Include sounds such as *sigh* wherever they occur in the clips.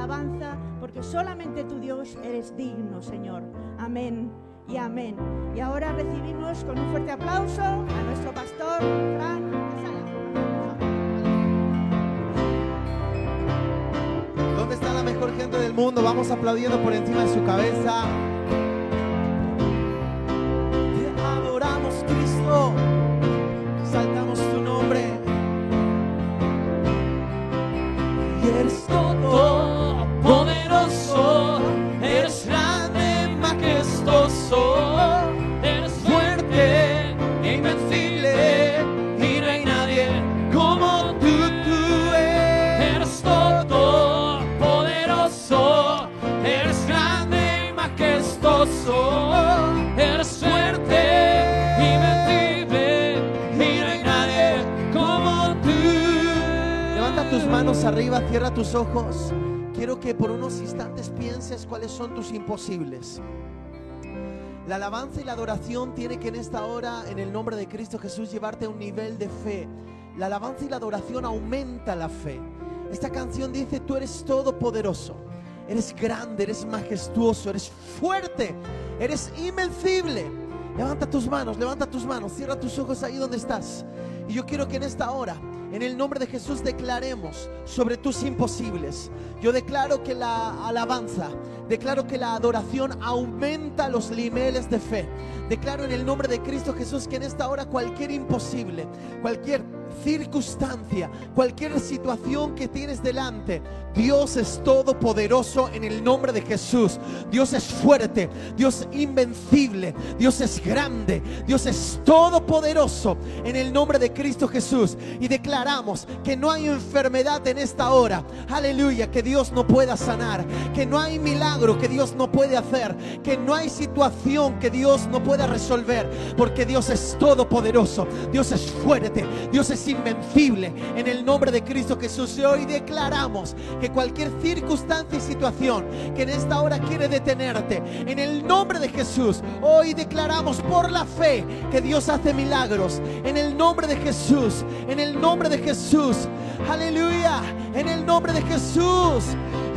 alabanza, porque solamente tu Dios eres digno, Señor. Amén y amén. Y ahora recibimos con un fuerte aplauso a nuestro pastor, Fran. ¿Dónde está la mejor gente del mundo? Vamos aplaudiendo por encima de su cabeza. Arriba, cierra tus ojos. Quiero que por unos instantes pienses cuáles son tus imposibles. La alabanza y la adoración tiene que en esta hora, en el nombre de Cristo Jesús, llevarte a un nivel de fe. La alabanza y la adoración aumenta la fe. Esta canción dice, tú eres todopoderoso, eres grande, eres majestuoso, eres fuerte, eres invencible. Levanta tus manos, levanta tus manos, cierra tus ojos ahí donde estás. Y yo quiero que en esta hora, en el nombre de Jesús, declaremos sobre tus imposibles. Yo declaro que la alabanza, declaro que la adoración aumenta los niveles de fe. Declaro en el nombre de Cristo Jesús que en esta hora cualquier imposible, cualquier circunstancia, cualquier situación que tienes delante, Dios es todopoderoso en el nombre de Jesús. Dios es fuerte, Dios invencible, Dios es grande, Dios es todopoderoso en el nombre de Cristo Jesús. Y declaramos que no hay enfermedad en esta hora, aleluya, que Dios no pueda sanar, que no hay milagro que Dios no puede hacer, que no hay situación que Dios no pueda resolver, porque Dios es todopoderoso, Dios es fuerte, Dios es invencible en el nombre de Cristo Jesús. Y hoy declaramos que cualquier circunstancia y situación que en esta hora quiere detenerte, en el nombre de Jesús, hoy declaramos por la fe que Dios hace milagros. En el nombre de Jesús, en el nombre de Jesús, aleluya, en el nombre de Jesús.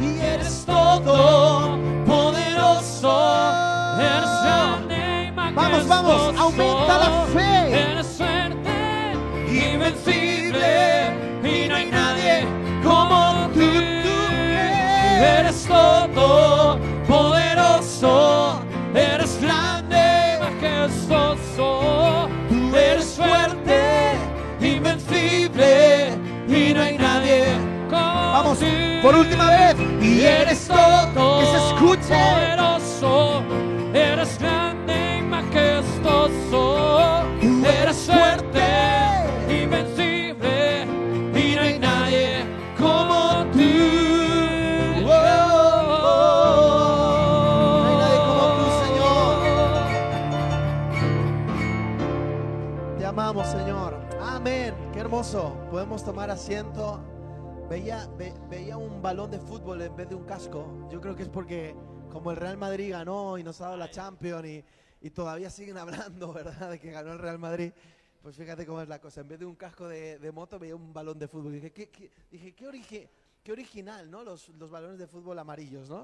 Y eres todo poderoso. Vamos, vamos, aumenta la fe. Invencible, y no hay nadie como tú. Eres todo poderoso, eres grande, majestuoso. Tú eres fuerte, invencible, y no hay nadie como Vamos, tú. por última vez. Y eres todo, que se escuche. poderoso, eres grande y majestuoso, eres fuerte, hermoso. Podemos tomar asiento. Veía, ve- veía un balón de fútbol en vez de un casco. Yo creo que es porque como el Real Madrid ganó y nos ha dado la Champions y, y todavía siguen *laughs* hablando, ¿verdad? De que ganó el Real Madrid. Pues fíjate cómo es la cosa. En vez de un casco de, de moto veía un balón de fútbol. Dije, qué, qué- dije, qué, qué original, ¿no? Los, los balones de fútbol amarillos, ¿no?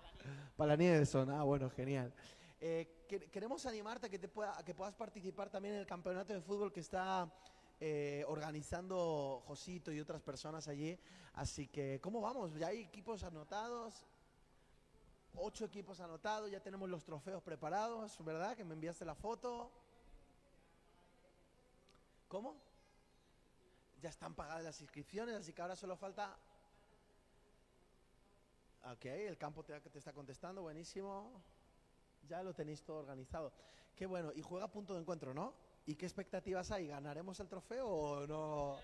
*laughs* Para la nieve son. Ah, bueno, genial. Eh, que- queremos animarte a que, te pueda, a que puedas participar también en el campeonato de fútbol que está eh, organizando Josito y otras personas allí. Así que, ¿cómo vamos? Ya hay equipos anotados. Ocho equipos anotados, ya tenemos los trofeos preparados, ¿verdad? Que me enviaste la foto. ¿Cómo? Ya están pagadas las inscripciones, así que ahora solo falta... Ok, el campo te, te está contestando, buenísimo. Ya lo tenéis todo organizado. Qué bueno, y juega punto de encuentro, ¿no? ¿Y qué expectativas hay? ¿Ganaremos el trofeo o no?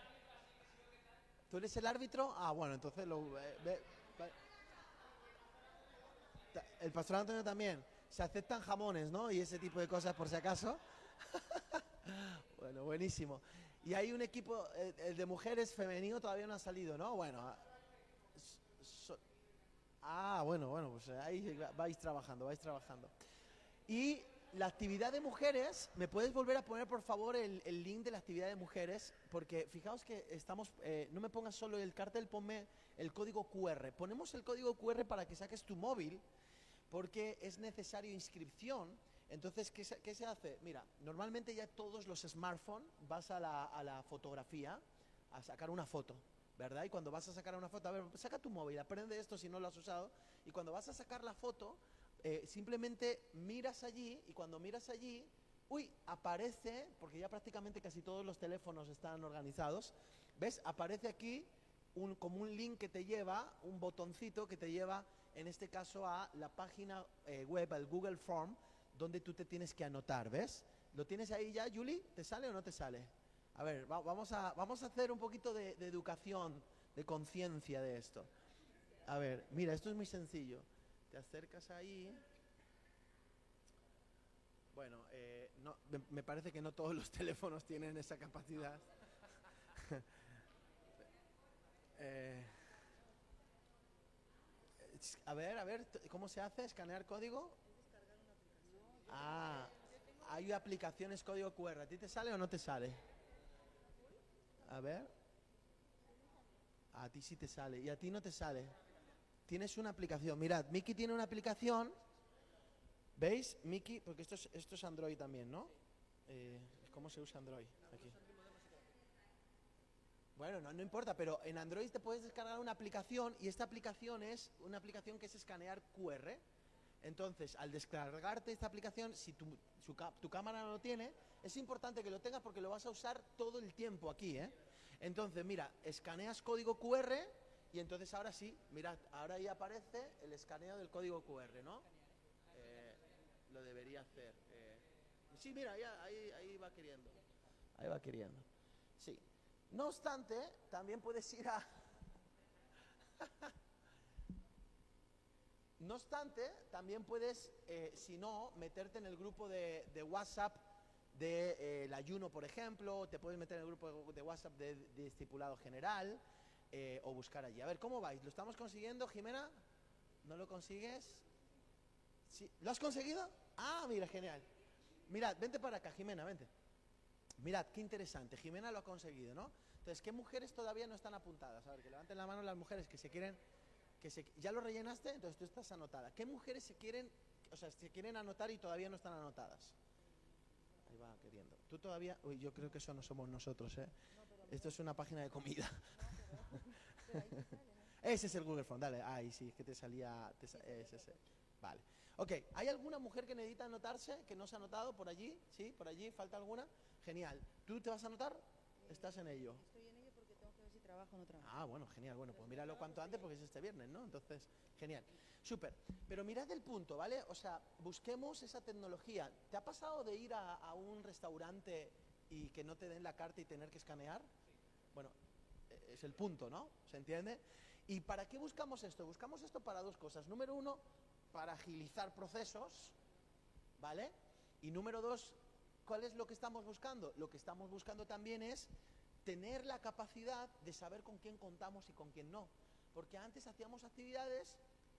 ¿Tú eres el árbitro? Ah, bueno, entonces lo... eh, El pastor Antonio también. Se aceptan jamones, ¿no? Y ese tipo de cosas por si acaso. *laughs* bueno, buenísimo. Y hay un equipo, el de mujeres femenino todavía no ha salido, ¿no? Bueno. ah, ah, bueno, bueno, pues ahí va- vais trabajando, vais trabajando. Y la actividad de mujeres, ¿me puedes volver a poner por favor el, link de la actividad de mujeres? Porque fijaos que estamos, eh, no me pongas solo el cartel, ponme el código QR. Ponemos el código QR para que saques tu móvil, porque es necesario inscripción. Entonces, ¿qué se, qué se hace? Mira, normalmente ya todos los smartphones vas a la, a la fotografía a sacar una foto, ¿verdad? Y cuando vas a sacar una foto, a ver, saca tu móvil, aprende esto si no lo has usado, y cuando vas a sacar la foto, eh, simplemente miras allí y cuando miras allí, uy, aparece, porque ya prácticamente casi todos los teléfonos están organizados, ¿ves? Aparece aquí un, como un link que te lleva, un botoncito que te lleva, en este caso, a la página eh, web, al Google Form, donde tú te tienes que anotar, ¿ves? ¿Lo tienes ahí ya, Julie? ¿Te sale o no te sale? A ver, va- vamos, a, vamos a hacer un poquito de educación, de conciencia de esto. A ver, mira, esto es muy sencillo. Te acercas ahí. Bueno, eh, no, me, parece que no todos los *laughs* teléfonos tienen esa capacidad. *laughs* Eh, a ver, a ver, ¿cómo se hace? ¿Escanear código? Ah, hay aplicaciones código QR. ¿A ti te sale o no te sale? A ver. A ti sí te sale. ¿Y a ti no te sale? Tienes una aplicación. Mirad, Miki tiene una aplicación. ¿Veis? Miki, porque esto es, Android también, ¿no? Eh, ¿Cómo se usa Android? Aquí. Bueno, no, no importa, pero en Android te puedes descargar una aplicación y esta aplicación es una aplicación que es escanear QR. Entonces, al descargarte esta aplicación, si tu, tu cámara no lo tiene, es importante que lo tengas porque lo vas a usar todo el tiempo aquí, ¿eh? Entonces, mira, escaneas código QR y entonces ahora sí, mirad, ahora ahí aparece el escaneo del código QR, ¿no? Eh, lo debería hacer. eh. Sí, mira, ya, ahí, ahí va queriendo. Ahí va queriendo. Sí. No obstante, también puedes ir a... *laughs* No obstante, también puedes, eh, si no, meterte en el grupo de, de WhatsApp del ayuno, por ejemplo, te puedes meter en el grupo de, de WhatsApp de, de estipulado general eh, o buscar allí. A ver, ¿cómo vais? ¿Lo estamos consiguiendo, Jimena? ¿No lo consigues? Sí. ¿Lo has conseguido? Ah, mira, genial. Mirad, vente para acá, Jimena, vente. Mirad, qué interesante. Jimena lo ha conseguido, ¿no? Entonces, ¿qué mujeres todavía no están apuntadas? A ver, que levanten la mano las mujeres que se quieren que se, ya lo rellenaste, entonces tú estás anotada. ¿Qué mujeres se quieren, o sea, se quieren anotar y todavía no están anotadas? Ahí va queriendo. Tú todavía, uy, yo creo que eso no somos nosotros, ¿eh? Esto es una página de comida. *laughs* ese es el Google Form, dale, ahí sí, que te salía, te sa- ese, ese. Vale. Ok, ¿hay alguna mujer que necesita anotarse, que no se ha anotado por allí? ¿Sí? ¿Por allí? ¿Falta alguna? Genial. ¿Tú te vas a anotar? Estás en ello. Estoy en ello porque tengo que ver si trabajo o no trabajo. Ah, bueno, genial. Bueno, pues míralo cuanto antes porque es este viernes, ¿no? Entonces, genial. Súper. Pero mirad el punto, ¿vale? O sea, busquemos esa tecnología. ¿Te ha pasado de ir a, a un restaurante y que no te den la carta y tener que escanear? Bueno, eh, es el punto, ¿no? ¿Se entiende? ¿Y para qué buscamos esto? Buscamos esto para dos cosas. Número uno, para agilizar procesos, ¿vale? Y número dos, ¿cuál es lo que estamos buscando? Lo que estamos buscando también es tener la capacidad de saber con quién contamos y con quién no. Porque antes hacíamos actividades,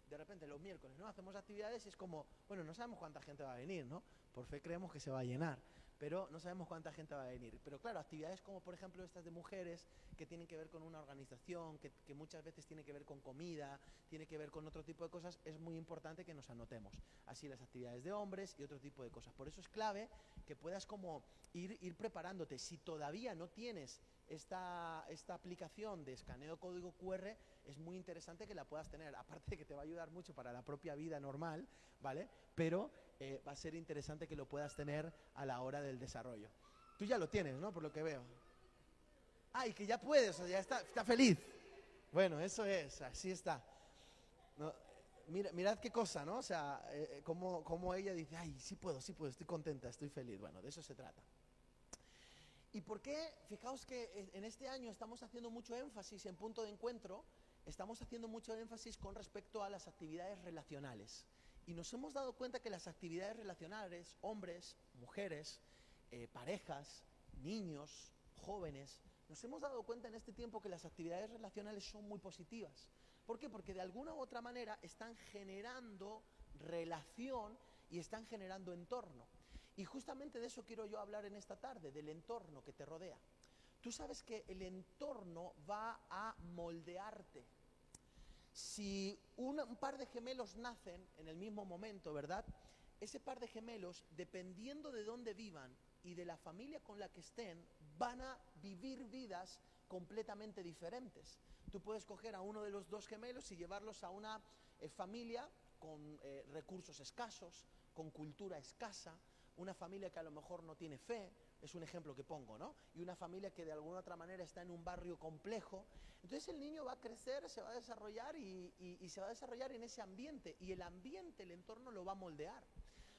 de repente los miércoles, ¿no? Hacemos actividades y es como, bueno, no sabemos cuánta gente va a venir, ¿no? Por fe creemos que se va a llenar, pero no sabemos cuánta gente va a venir. Pero claro, actividades como por ejemplo estas de mujeres, que tienen que ver con una organización, que, que muchas veces tiene que ver con comida, tiene que ver con otro tipo de cosas, es muy importante que nos anotemos. Así las actividades de hombres y otro tipo de cosas. Por eso es clave que puedas como ir, ir preparándote. Si todavía no tienes esta, esta aplicación de escaneo código QR, es muy interesante que la puedas tener. Aparte de que te va a ayudar mucho para la propia vida normal, ¿vale? Pero eh, va a ser interesante que lo puedas tener a la hora del desarrollo. Tú ya lo tienes, ¿no? Por lo que veo. Ay, que ya puedes, o ya está, está feliz. Bueno, eso es, así está. No, mira, mirad qué cosa, ¿no? O sea, eh, eh, como, ella dice, ay, sí puedo, sí puedo, estoy contenta, estoy feliz. Bueno, de eso se trata. ¿Y por qué? Fijaos que eh, en este año estamos haciendo mucho énfasis en punto de encuentro, estamos haciendo mucho énfasis con respecto a las actividades relacionales. Y nos hemos dado cuenta que las actividades relacionales, hombres, mujeres, eh, parejas, niños, jóvenes, nos hemos dado cuenta en este tiempo que las actividades relacionales son muy positivas. ¿Por qué? Porque de alguna u otra manera están generando relación y están generando entorno. Y justamente de eso quiero yo hablar en esta tarde, del entorno que te rodea. Tú sabes que el entorno va a moldearte. Si un, par de gemelos nacen en el mismo momento, ¿verdad? Ese par de gemelos, dependiendo de dónde vivan y de la familia con la que estén, van a vivir vidas completamente diferentes. Tú puedes coger a uno de los dos gemelos y llevarlos a una eh, familia con eh, recursos escasos, con cultura escasa, una familia que a lo mejor no tiene fe, es un ejemplo que pongo, ¿no? Y una familia que de alguna otra manera está en un barrio complejo. Entonces el niño va a crecer, se va a desarrollar y, y- se va a desarrollar en ese ambiente. Y el ambiente, el entorno lo va a moldear.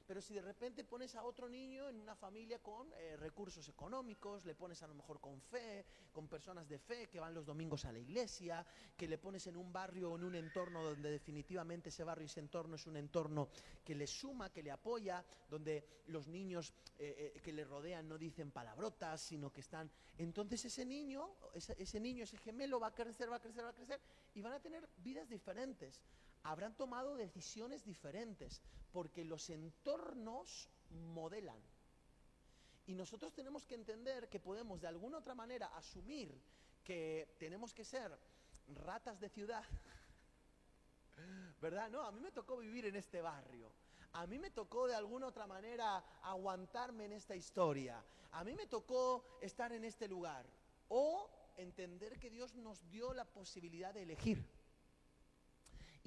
Pero si de repente pones a otro niño en una familia con eh, recursos económicos, le pones a lo mejor con fe, con personas de fe que van los domingos a la iglesia, que le pones en un barrio o en un entorno donde definitivamente ese barrio y ese entorno es un entorno que le suma, que le apoya, donde los niños eh, eh, que le rodean no dicen palabrotas, sino que están... Entonces ese niño, ese, ese niño, ese gemelo va a crecer, va a crecer, va a crecer y van a tener vidas diferentes habrán tomado decisiones diferentes, porque los entornos modelan. Y nosotros tenemos que entender que podemos de alguna otra manera asumir que tenemos que ser ratas de ciudad. *laughs* ¿Verdad? No, a mí me tocó vivir en este barrio. A mí me tocó de alguna otra manera aguantarme en esta historia. A mí me tocó estar en este lugar. O entender que Dios nos dio la posibilidad de elegir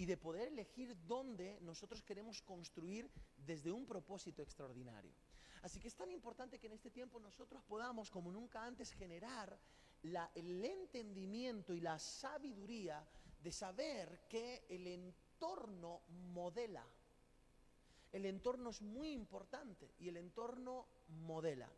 y de poder elegir dónde nosotros queremos construir desde un propósito extraordinario. Así que es tan importante que en este tiempo nosotros podamos, como nunca antes, generar la- el entendimiento y la sabiduría de saber que el entorno modela. El entorno es muy importante y el entorno modela.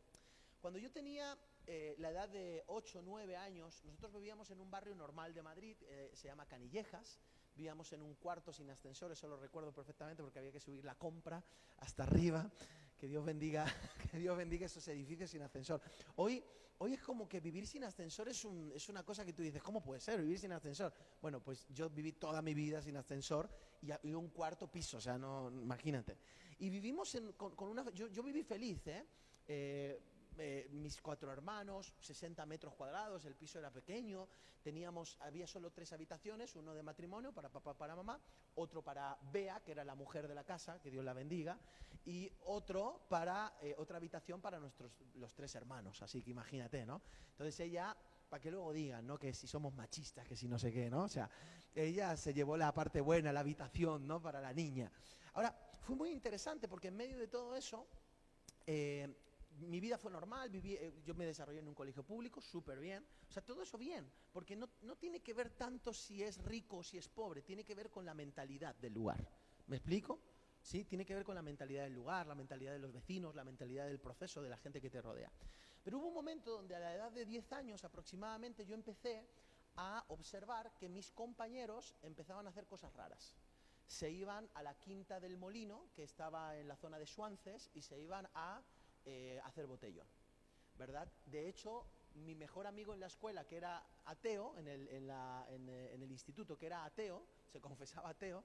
Cuando yo tenía eh, la edad de 8 o 9 años, nosotros vivíamos en un barrio normal de Madrid, eh, se llama Canillejas, vivíamos en un cuarto sin ascensor, eso lo recuerdo perfectamente porque había que subir la compra hasta arriba. Que Dios bendiga, *laughs* que Dios bendiga esos edificios sin ascensor. Hoy, hoy es como que vivir sin ascensor es, un- es una cosa que tú dices, ¿cómo puede ser vivir sin ascensor? Bueno, pues yo viví toda mi vida sin ascensor y, y un cuarto piso, o sea, no, imagínate. Y vivimos en- con, con una... Yo, yo viví feliz, ¿eh? Eh, eh, mis cuatro hermanos, 60 metros cuadrados, el piso era pequeño, teníamos, había solo tres habitaciones, uno de matrimonio para papá, para mamá, otro para Bea, que era la mujer de la casa, que Dios la bendiga, y otro para, eh, otra habitación para nuestros, los tres hermanos, así que imagínate, ¿no? Entonces ella, para que luego digan, ¿no? Que si somos machistas, que si no sé qué, ¿no? O sea, ella se llevó la parte buena, la habitación, ¿no? Para la niña. Ahora, fue muy interesante porque en medio de todo eso, eh, mi vida fue normal, viví, eh, yo me desarrollé en un colegio público, súper bien. O sea, todo eso bien, porque no, no tiene que ver tanto si es rico o si es pobre, tiene que ver con la mentalidad del lugar. ¿Me explico? Sí, tiene que ver con la mentalidad del lugar, la mentalidad de los vecinos, la mentalidad del proceso, de la gente que te rodea. Pero hubo un momento donde a la edad de 10 años aproximadamente yo empecé a observar que mis compañeros empezaban a hacer cosas raras. Se iban a la quinta del molino, que estaba en la zona de Suances, y se iban a eh, hacer botellón, ¿verdad? De hecho, mi mejor amigo en la escuela, que era ateo, en el, eh, instituto, que era ateo, *laughs* se confesaba ateo,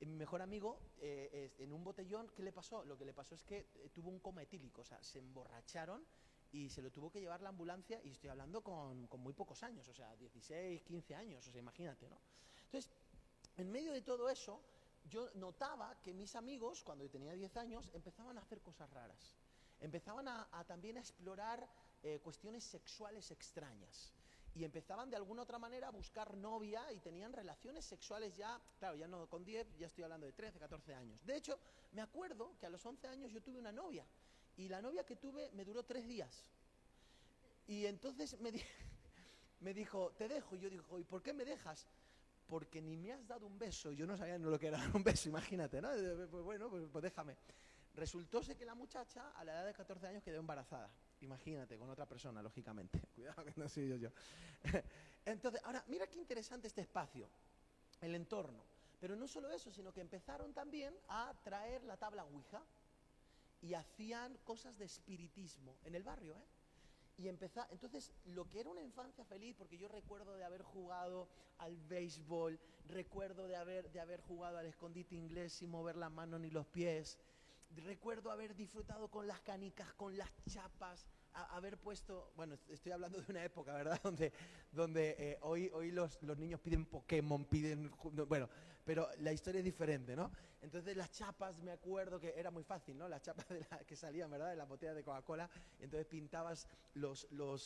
eh, mi mejor amigo, eh, en un botellón, ¿qué le pasó? Lo que le pasó es que tuvo un coma etílico, o sea, se emborracharon y se lo tuvo que llevar la ambulancia, y estoy hablando con, con muy pocos años, o sea, 16, 15 años, o sea, imagínate, ¿no? Entonces, en medio de todo eso, yo notaba que mis amigos, cuando yo tenía 10 años, empezaban a hacer cosas raras. Empezaban a, a también a explorar eh, cuestiones sexuales extrañas. Y empezaban de alguna otra manera a buscar novia y tenían relaciones sexuales ya, claro, ya no con 10, ya estoy hablando de 13, 14 años. De hecho, me acuerdo que a los 11 años yo tuve una novia. Y la novia que tuve me duró tres días. Y entonces me, di- *laughs* me dijo, te dejo. Y yo digo, ¿y por qué me dejas? Porque ni me has dado un beso. Yo no sabía lo que era un beso, imagínate, ¿no? Pues bueno, pues, pues déjame. Resultó que la muchacha a la edad de 14 años quedó embarazada. Imagínate, con otra persona, lógicamente. *laughs* Cuidado que no soy yo. yo. *laughs* Entonces, ahora, mira qué interesante este espacio, el entorno. Pero no solo eso, sino que empezaron también a traer la tabla Ouija y hacían cosas de espiritismo en el barrio, ¿eh? Y empezó, entonces, lo que era una infancia feliz, porque yo recuerdo de haber jugado al béisbol, recuerdo de haber, de haber jugado al escondite inglés sin mover la mano ni los pies, recuerdo haber disfrutado con las canicas, con las chapas, haber puesto, bueno, est- estoy hablando de una época, ¿verdad? *laughs* Donde, donde eh, hoy, hoy los, los niños piden Pokémon, piden, bueno, pero la historia es diferente, ¿no? Entonces las chapas, me acuerdo que era muy fácil, ¿no? Las chapas *laughs* de la- que salían, ¿verdad? De la botella de Coca-Cola, entonces pintabas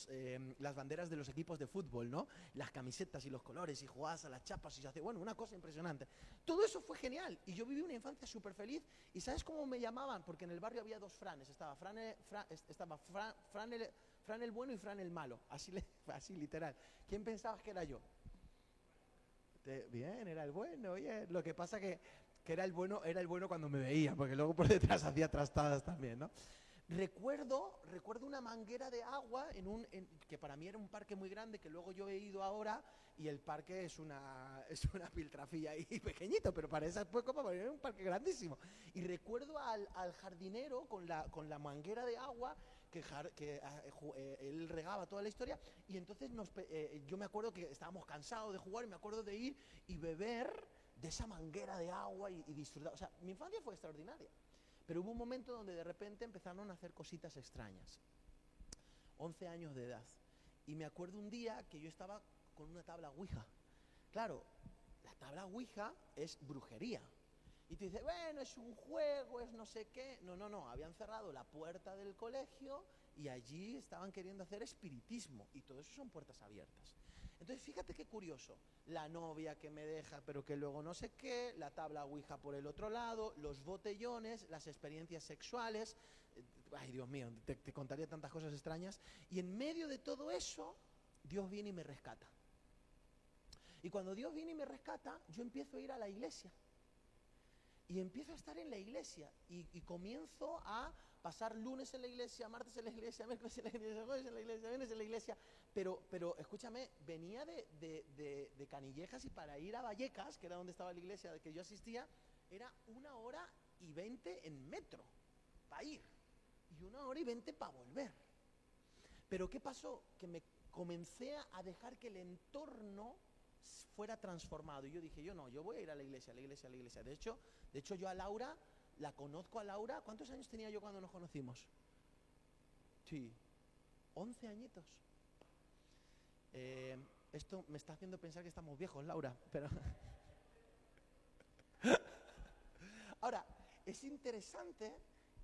eh, las banderas de los equipos de fútbol, ¿no? Las camisetas y los colores y jugabas a las chapas y se hace, bueno, una cosa impresionante. Todo eso fue genial y yo viví una infancia súper feliz y ¿sabes cómo me llamaban? Porque en el barrio había dos Franes, estaba Fran, el- Fra- es- estaba Fran, Fran el, Fran bueno y Fran el malo, así, *laughs* así literal. ¿Quién pensabas que era yo? Te- bien, era el bueno, oye, lo que pasa que, que era el bueno, era el bueno cuando me veía, porque luego por detrás *laughs* hacía trastadas también, ¿no? Recuerdo, recuerdo una manguera de agua en un, en- que para mí era un parque muy grande, que luego yo he ido ahora y el parque es una, *laughs* es una piltrafilla ahí *laughs* pequeñito, pero para esa mí era un parque grandísimo. Y recuerdo al, al jardinero con la, con la manguera de agua que, ah, eh, él regaba toda la historia y entonces pe- eh, yo me acuerdo que estábamos cansados de jugar y me acuerdo de ir y beber de esa manguera de agua y, y disfrutar. O sea, mi infancia fue extraordinaria. Pero hubo un momento donde de repente empezaron a hacer cositas extrañas. 11 años de edad. Y me acuerdo un día que yo estaba con una tabla Ouija. Claro, la tabla Ouija es brujería. Y tú dices, bueno, es un juego, es no sé qué. No, no, no, habían cerrado la puerta del colegio y allí estaban queriendo hacer espiritismo. Y todo eso son puertas abiertas. Entonces, fíjate qué curioso. La novia que me deja, pero que luego no sé qué, la tabla Ouija por el otro lado, los botellones, las experiencias sexuales. Eh, Ay, Dios mío, te, te contaría tantas cosas extrañas. Y en medio de todo eso, Dios viene y me rescata. Y cuando Dios viene y me rescata, yo empiezo a ir a la iglesia. Y empiezo a estar en la iglesia y, comienzo a pasar lunes en la iglesia, martes en la iglesia, *laughs* miércoles en la iglesia, jueves en la iglesia, viernes en la iglesia. Pero, pero escúchame, venía de, de- de- Canillejas y para ir a Vallecas, que era donde estaba la iglesia que yo asistía, era una hora y veinte en metro para ir y una hora y veinte para volver. Pero ¿qué pasó? Que me comencé a dejar que el entorno fuera transformado. Y yo dije, yo no, yo voy a ir a la iglesia, a la iglesia, a la iglesia. De hecho, de hecho yo a Laura, la conozco a Laura. ¿Cuántos años tenía yo cuando nos conocimos? Sí, 11 añitos. Eh, esto me está haciendo pensar que estamos viejos, Laura, pero... *laughs* Ahora, es interesante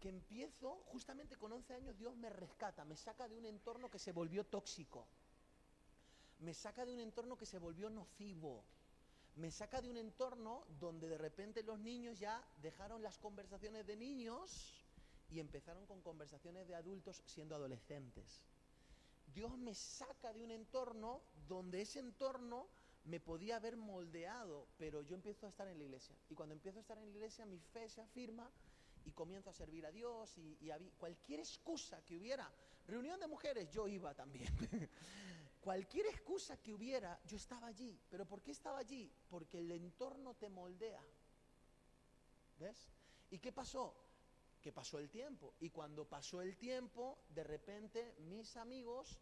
que empiezo, justamente con 11 años, Dios me rescata, me saca de un entorno que se volvió tóxico, me saca de un entorno que se volvió nocivo, me saca de un entorno donde de repente los niños ya dejaron las conversaciones de niños y empezaron con conversaciones de adultos siendo adolescentes. Dios me saca de un entorno donde ese entorno me podía haber moldeado, pero yo empiezo a estar en la iglesia. Y cuando empiezo a estar en la iglesia, mi fe se afirma y comienzo a servir a Dios y, y habí- cualquier excusa que hubiera, reunión de mujeres, yo iba también. *laughs* cualquier excusa que hubiera, yo estaba allí. ¿Pero por qué estaba allí? Porque el entorno te moldea. ¿Ves? ¿Y qué pasó? Que pasó el tiempo. Y cuando pasó el tiempo, de repente mis amigos,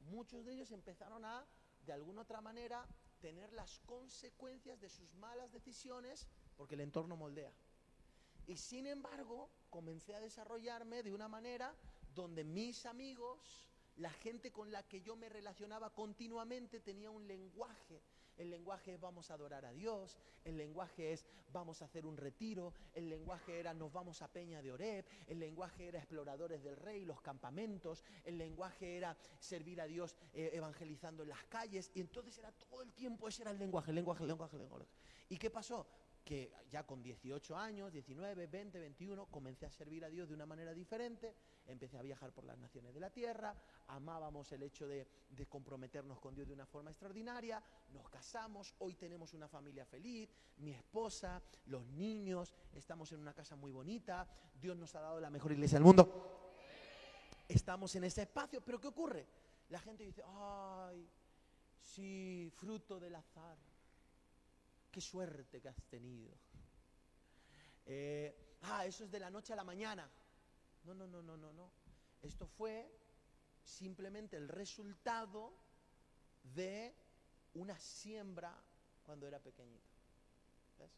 muchos de ellos empezaron a, de alguna otra manera, tener las consecuencias de sus malas decisiones porque el entorno moldea. Y sin embargo, comencé a desarrollarme de una manera donde mis amigos, la gente con la que yo me relacionaba continuamente, tenía un lenguaje. El lenguaje es vamos a adorar a Dios, el lenguaje es vamos a hacer un retiro, el lenguaje era nos vamos a Peña de Oreb, el lenguaje era exploradores del rey, los campamentos, el lenguaje era servir a Dios eh, evangelizando en las calles, y entonces era todo el tiempo, ese era el lenguaje, el lenguaje, el lenguaje, el lenguaje. ¿Y qué pasó? Que ya con 18 años, 19, 20, 21, comencé a servir a Dios de una manera diferente, empecé a viajar por las naciones de la tierra, amábamos el hecho de, de comprometernos con Dios de una forma extraordinaria, nos casamos, hoy tenemos una familia feliz, mi esposa, los niños, estamos en una casa muy bonita, Dios nos ha dado la mejor iglesia del mundo, estamos en ese espacio, pero ¿qué ocurre? La gente dice, ay, sí, fruto del azar qué suerte que has tenido. Eh, ah, eso es de la noche a la mañana. No, no, no, no, no, no. Esto fue simplemente el resultado de una siembra cuando era pequeñito. ¿Ves?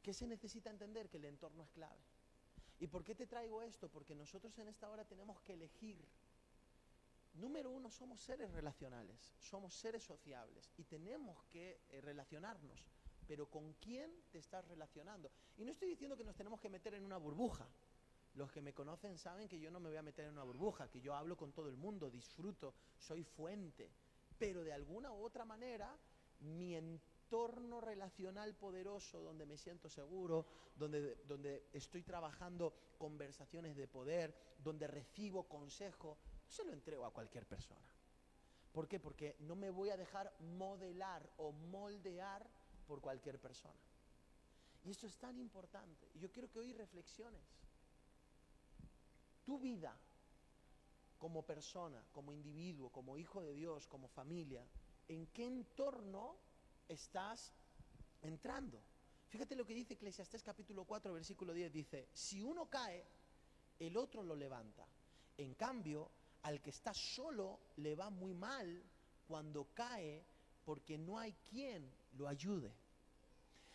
¿Qué se necesita entender? Que el entorno es clave. ¿Y por qué te traigo esto? Porque nosotros en esta hora tenemos que elegir. Número uno, somos seres relacionales, somos seres sociables y tenemos que eh, relacionarnos. Pero ¿con quién te estás relacionando? Y no estoy diciendo que nos tenemos que meter en una burbuja. Los que me conocen saben que yo no me voy a meter en una burbuja, que yo hablo con todo el mundo, disfruto, soy fuente. Pero de alguna u otra manera, mi entorno relacional poderoso, donde me siento seguro, donde, donde estoy trabajando conversaciones de poder, donde recibo consejo, no se lo entrego a cualquier persona. ¿Por qué? Porque no me voy a dejar modelar o moldear por cualquier persona. Y esto es tan importante. Y yo quiero que hoy reflexiones. Tu vida como persona, como individuo, como hijo de Dios, como familia, ¿en qué entorno estás entrando? Fíjate lo que dice Eclesiastés capítulo 4, versículo 10. Dice, si uno cae, el otro lo levanta. En cambio, al que está solo le va muy mal cuando cae porque no hay quien lo ayude.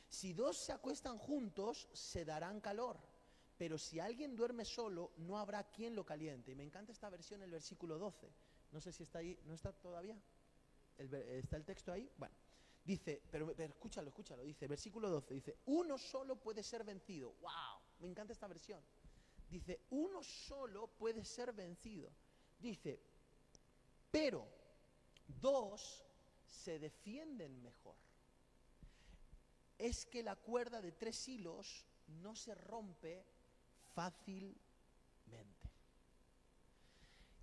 Si dos se acuestan juntos, se darán calor, pero si alguien duerme solo, no habrá quien lo caliente. Y me encanta esta versión, el versículo 12. No sé si está ahí, ¿no está todavía? ¿Está el texto ahí? Bueno, dice, pero, pero escúchalo, escúchalo, dice, versículo 12, dice, uno solo puede ser vencido. ¡Wow! Me encanta esta versión. Dice, uno solo puede ser vencido. Dice, pero dos se defienden mejor. Es que la cuerda de tres hilos no se rompe fácilmente.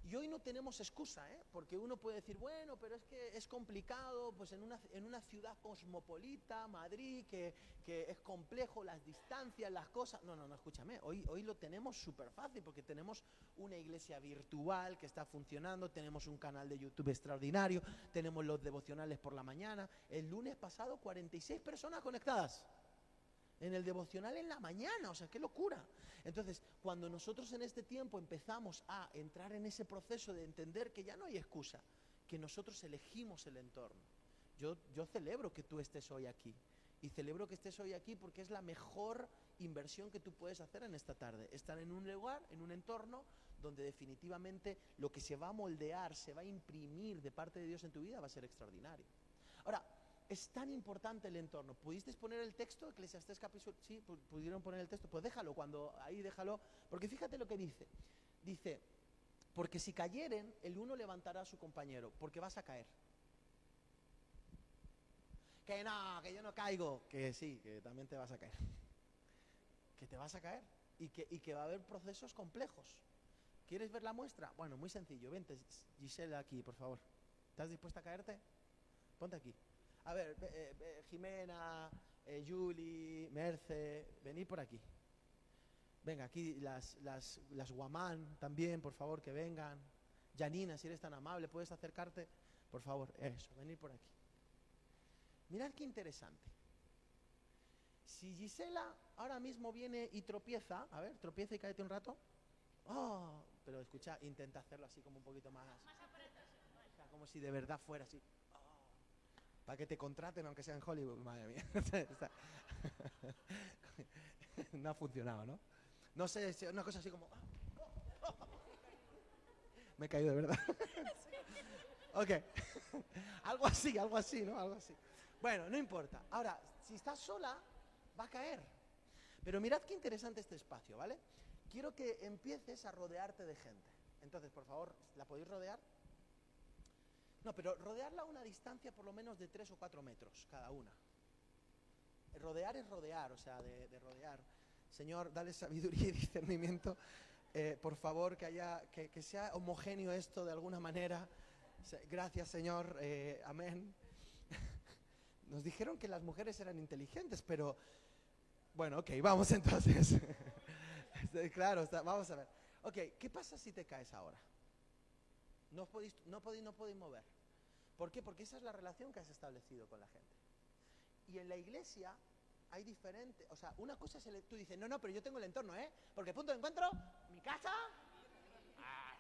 Y hoy no tenemos excusa, ¿eh? porque uno puede decir, bueno, pero es que es complicado, pues en una, en una ciudad cosmopolita, Madrid, que, que, es complejo, las distancias, las cosas. No, no, no, escúchame, hoy, hoy lo tenemos súper fácil, porque tenemos una iglesia virtual que está funcionando, tenemos un canal de YouTube extraordinario, tenemos los devocionales por la mañana. El lunes pasado, 46 personas conectadas en el devocional en la mañana, o sea, qué locura. Entonces, cuando nosotros en este tiempo empezamos a entrar en ese proceso de entender que ya no hay excusa, que nosotros elegimos el entorno. Yo, yo celebro que tú estés hoy aquí. Y celebro que estés hoy aquí porque es la mejor inversión que tú puedes hacer en esta tarde. Estar en un lugar, en un entorno donde definitivamente lo que se va a moldear, se va a imprimir de parte de Dios en tu vida va a ser extraordinario. Es tan importante el entorno. ¿Pudisteis poner el texto? Eclesiastés capítulo... Sí, pudieron poner el texto. Pues déjalo, cuando ahí déjalo. Porque fíjate lo que dice. Dice, porque si cayeren, el uno levantará a su compañero, porque vas a caer. Que no, que yo no caigo. Que sí, que también te vas a caer. *laughs* Que te vas a caer. Y que, y que va a haber procesos complejos. ¿Quieres ver la muestra? Bueno, muy sencillo. Vente, Gisela, aquí, por favor. ¿Estás dispuesta a caerte? Ponte aquí. A ver, eh, Jimena, eh, Julie, Merce, venid por aquí. Venga, aquí las, las, las Guamán también, por favor, que vengan. Janina, si eres tan amable, puedes acercarte. Por favor, eso, venid por aquí. Mirad qué interesante. Si Gisela ahora mismo viene y tropieza, a ver, tropieza y cáete un rato. Oh, pero escucha, intenta hacerlo así como un poquito más. Más como si de verdad fuera así para que te contraten aunque sea en Hollywood, madre mía. *laughs* *laughs* no ha funcionado, ¿no? No sé, una cosa así como... *laughs* Me he caído de verdad. ok. algo así, algo así, ¿no? Algo así. Bueno, no importa. Ahora, si estás sola, va a caer. Pero mirad qué interesante este espacio, ¿vale? Quiero que empieces a rodearte de gente. Entonces, por favor, ¿la podéis rodear? No, pero rodearla a una distancia por lo menos de tres o cuatro metros cada una. Rodear es rodear, o sea, de, rodear. Señor, dale sabiduría y *laughs* discernimiento. Eh, por favor, que, haya, que, sea homogéneo esto de alguna manera. Gracias, Señor. Eh, amén. *laughs* Nos dijeron que las mujeres eran inteligentes, pero bueno, ok, vamos *laughs* entonces. claro, vamos a ver. Ok, ¿qué pasa si te caes ahora? No podéis, no podéis, no podéis mover. ¿Por qué? Porque esa es la relación que has establecido con la gente. Y en la iglesia hay diferentes, o sea, una cosa es el, tú dices, no, no, pero yo tengo el entorno, ¿eh? Porque punto de encuentro, mi casa, ah,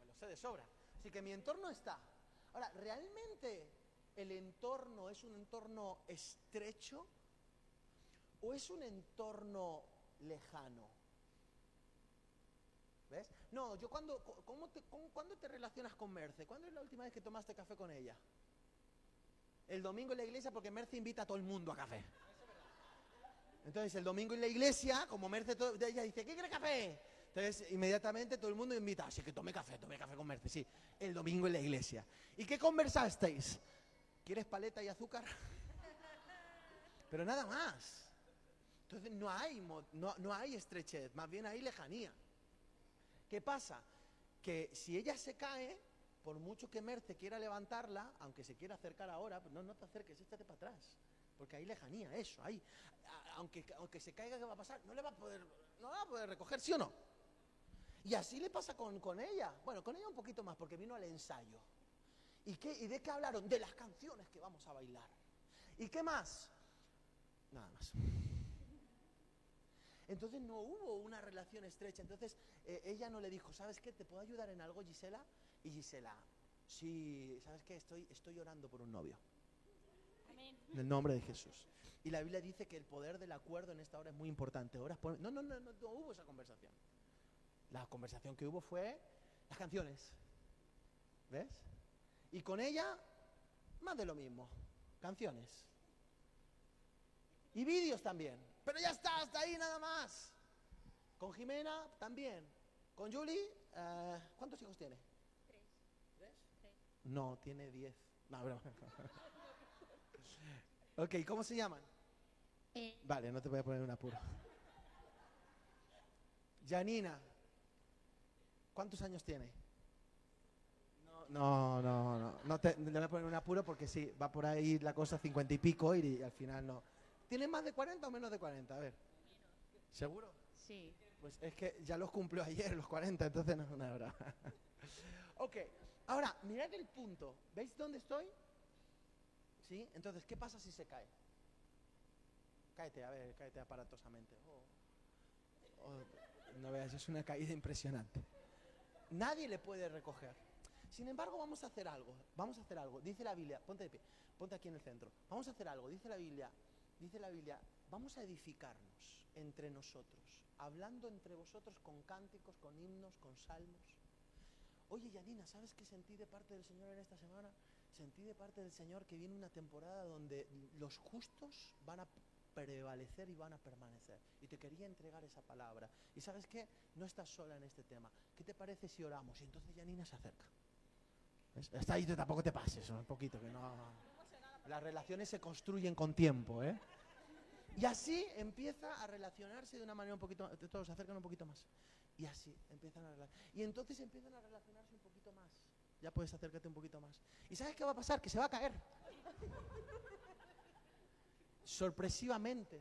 me lo sé de sobra. Así que mi entorno está. Ahora, ¿realmente el entorno es un entorno estrecho o es un entorno lejano? ¿Ves? No, yo cuando, ¿cómo te, cómo- ¿cuándo te relacionas con Merce? ¿Cuándo es la última vez que tomaste café con ella? El domingo en la iglesia porque Merce invita a todo el mundo a café. Entonces el domingo en la iglesia, como Merce, todo- ella dice, ¿qué quiere café? Entonces inmediatamente todo el mundo invita, así que tome café, tome café con Merce, sí, el domingo en la iglesia. ¿Y qué conversasteis? ¿Quieres paleta y azúcar? *laughs* Pero nada más. Entonces no hay, no, no hay estrechez, más bien hay lejanía. ¿Qué pasa? Que si ella se cae, por mucho que Merce quiera levantarla, aunque se quiera acercar ahora, pues no, no te acerques, échate para atrás. Porque hay lejanía, eso, hay, a- aunque, aunque se caiga, ¿qué va a pasar? No le va a poder, no va a poder recoger, ¿sí o no? Y así le pasa con, con ella. Bueno, con ella un poquito más, porque vino al ensayo. ¿Y, qué, ¿Y de qué hablaron? De las canciones que vamos a bailar. ¿Y qué más? Nada más. Entonces no hubo una relación estrecha. Entonces eh, ella no le dijo, ¿sabes qué? ¿Te puedo ayudar en algo, Gisela? Y Gisela, sí, ¿sabes qué? Estoy, estoy orando por un novio. En el nombre de Jesús. Y la Biblia dice que el poder del acuerdo en esta hora es muy importante. Oras por- No, no, no, no, no hubo esa conversación. La conversación que hubo fue las canciones. ¿Ves? Y con ella, más de lo mismo. Canciones. Y vídeos también. Pero ya está, hasta ahí nada más. Con Jimena también. Con Julie, eh, ¿cuántos hijos tiene? Tres. ¿Tres? Tres. No, tiene diez. No, broma. *laughs* ok, ¿cómo se llaman? Eh, Vale, no te voy a poner un apuro. Janina, ¿cuántos años tiene? No, no, no, no, te, le voy a poner un apuro porque sí, va por ahí la cosa cincuenta y pico y, y al final no. ¿Tiene más de 40 o menos de 40? A ver. ¿Seguro? sí. Pues es que ya los cumplió ayer, los 40, entonces no es una hora. ok, ahora, mirad el punto. ¿Veis dónde estoy? ¿Sí? Entonces, ¿qué pasa si se cae? Cáete, a ver, cáete aparatosamente. Oh. Oh, no veas, es una caída impresionante. Nadie le puede recoger. Sin embargo, vamos a hacer algo. Vamos a hacer algo. Dice la Biblia, ponte de pie, ponte aquí en el centro. Vamos a hacer algo. Dice la Biblia, dice la Biblia, vamos a edificarnos entre nosotros, hablando entre vosotros con cánticos, con himnos, con salmos. Oye, Yanina, ¿sabes qué sentí de parte del Señor en esta semana? Sentí de parte del Señor que viene una temporada donde los justos van a prevalecer y van a permanecer. Y te quería entregar esa palabra. Y sabes qué? No estás sola en este tema. ¿Qué te parece si oramos? Y entonces Yanina se acerca. Está ahí, tampoco te pases, un poquito, que no... Las relaciones se construyen con tiempo, ¿eh? Y así empieza a relacionarse de una manera un poquito, todos se acercan un poquito más. Y así empiezan a. Y entonces empiezan a relacionarse un poquito más. Ya puedes acercarte un poquito más. ¿Y sabes qué va a pasar? Que se va a caer. Sorpresivamente.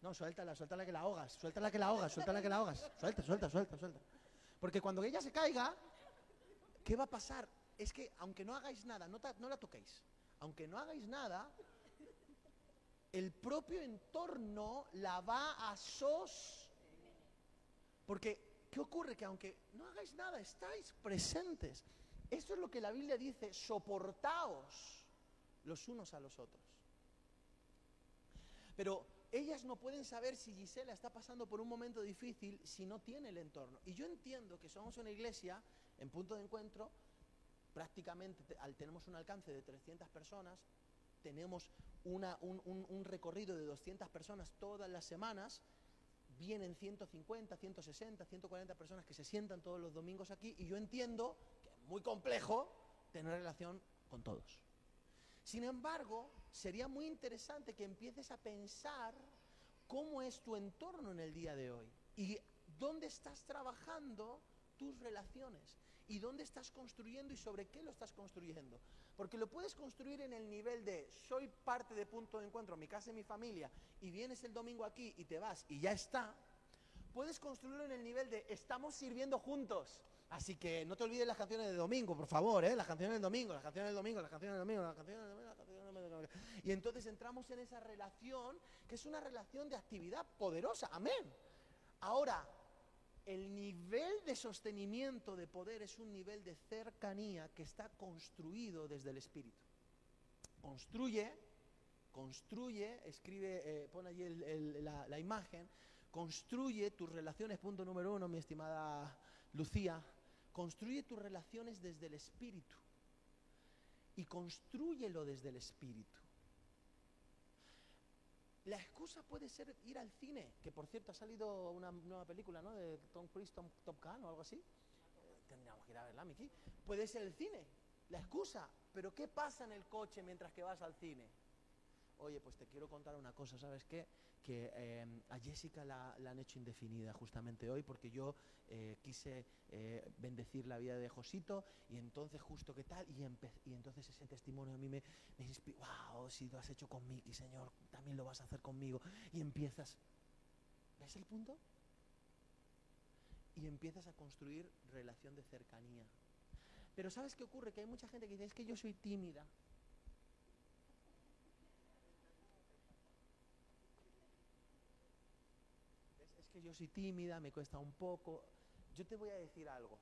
No, suéltala, suéltala que la ahogas, suéltala que la ahogas, suéltala que la ahogas. Suelta, suelta, suelta, suelta. Porque cuando ella se caiga, ¿qué va a pasar? Es que aunque no hagáis nada, no la toquéis, aunque no hagáis nada, el propio entorno la va a sos. Porque, ¿qué ocurre? Que aunque no hagáis nada, estáis presentes. Esto es lo que la Biblia dice, soportaos los unos a los otros. Pero ellas no pueden saber si Gisela está pasando por un momento difícil si no tiene el entorno. Y yo entiendo que somos una iglesia en punto de encuentro, prácticamente tenemos un alcance de 300 personas, tenemos un- un recorrido de 200 personas todas las semanas, vienen 150, 160, 140 personas que se sientan todos los domingos aquí y yo entiendo que es muy complejo tener relación con todos. Sin embargo, sería muy interesante que empieces a pensar cómo es tu entorno en el día de hoy y dónde estás trabajando tus relaciones y dónde estás construyendo y sobre qué lo estás construyendo. Porque lo puedes construir en el nivel de soy parte de punto de encuentro, mi casa y mi familia, y vienes el domingo aquí y te vas y ya está. Puedes construirlo en el nivel de estamos sirviendo juntos. Así que no te olvides las canciones de domingo, por favor, ¿eh? Las canciones del domingo, las canciones del domingo, las canciones del domingo, las canciones del domingo, las canciones del domingo. Y entonces entramos en esa relación que es una relación de actividad poderosa. Amén. Ahora, el nivel de sostenimiento de poder es un nivel de cercanía que está construido desde el Espíritu. Construye, construye, escribe, eh, pon allí la, la imagen, Construye tus relaciones, punto número uno, mi estimada Lucía. Construye tus relaciones desde el espíritu. Y construyelo desde el espíritu. La excusa puede ser ir al cine, que por cierto ha salido una nueva película, ¿no? De Tom Cruise, Tom, Top Gun o algo así. Eh, Tendríamos que ir a verla, Miki. Puede ser el cine, la excusa. Pero ¿qué pasa en el coche mientras que vas al cine? Oye, pues te quiero contar una cosa, ¿sabes qué? Que eh, a Jessica la, la han hecho indefinida justamente hoy porque yo eh, quise eh, bendecir la vida de Josito y entonces justo que tal, y, y entonces ese testimonio a mí me, me inspira, wow, si lo has hecho con Miki, Señor, también lo vas a hacer conmigo. Y empiezas, ¿ves el punto? Y empiezas a construir relación de cercanía. Pero ¿sabes qué ocurre? Que hay mucha gente que dice, es que yo soy tímida. Es, es yo soy tímida, me cuesta un poco. Yo te voy a decir algo.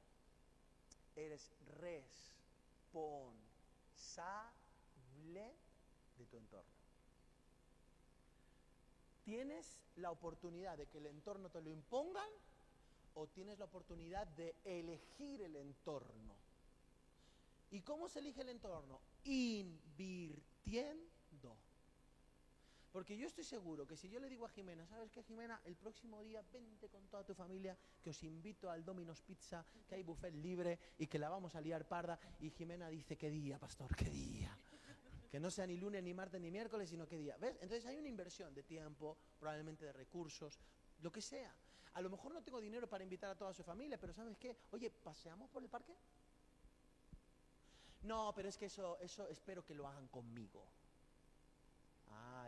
Eres responsable de tu entorno. ¿Tienes la oportunidad de que el entorno te lo impongan o tienes la oportunidad de elegir el entorno? ¿Y cómo se elige el entorno? Invirtiendo. Porque yo estoy seguro que si yo le digo a Jimena, ¿sabes qué, Jimena? El próximo día vente con toda tu familia, que os invito al Domino's Pizza, que hay buffet libre y que la vamos a liar parda. Y Jimena dice, ¿qué día, pastor? ¿Qué día? Que no sea ni lunes, ni martes, ni miércoles, sino qué día. ¿Ves? Entonces hay una inversión de tiempo, probablemente de recursos, lo que sea. A lo mejor no tengo dinero para invitar a toda su familia, pero ¿sabes qué? Oye, ¿paseamos por el parque? No, pero es que eso, eso espero que lo hagan conmigo.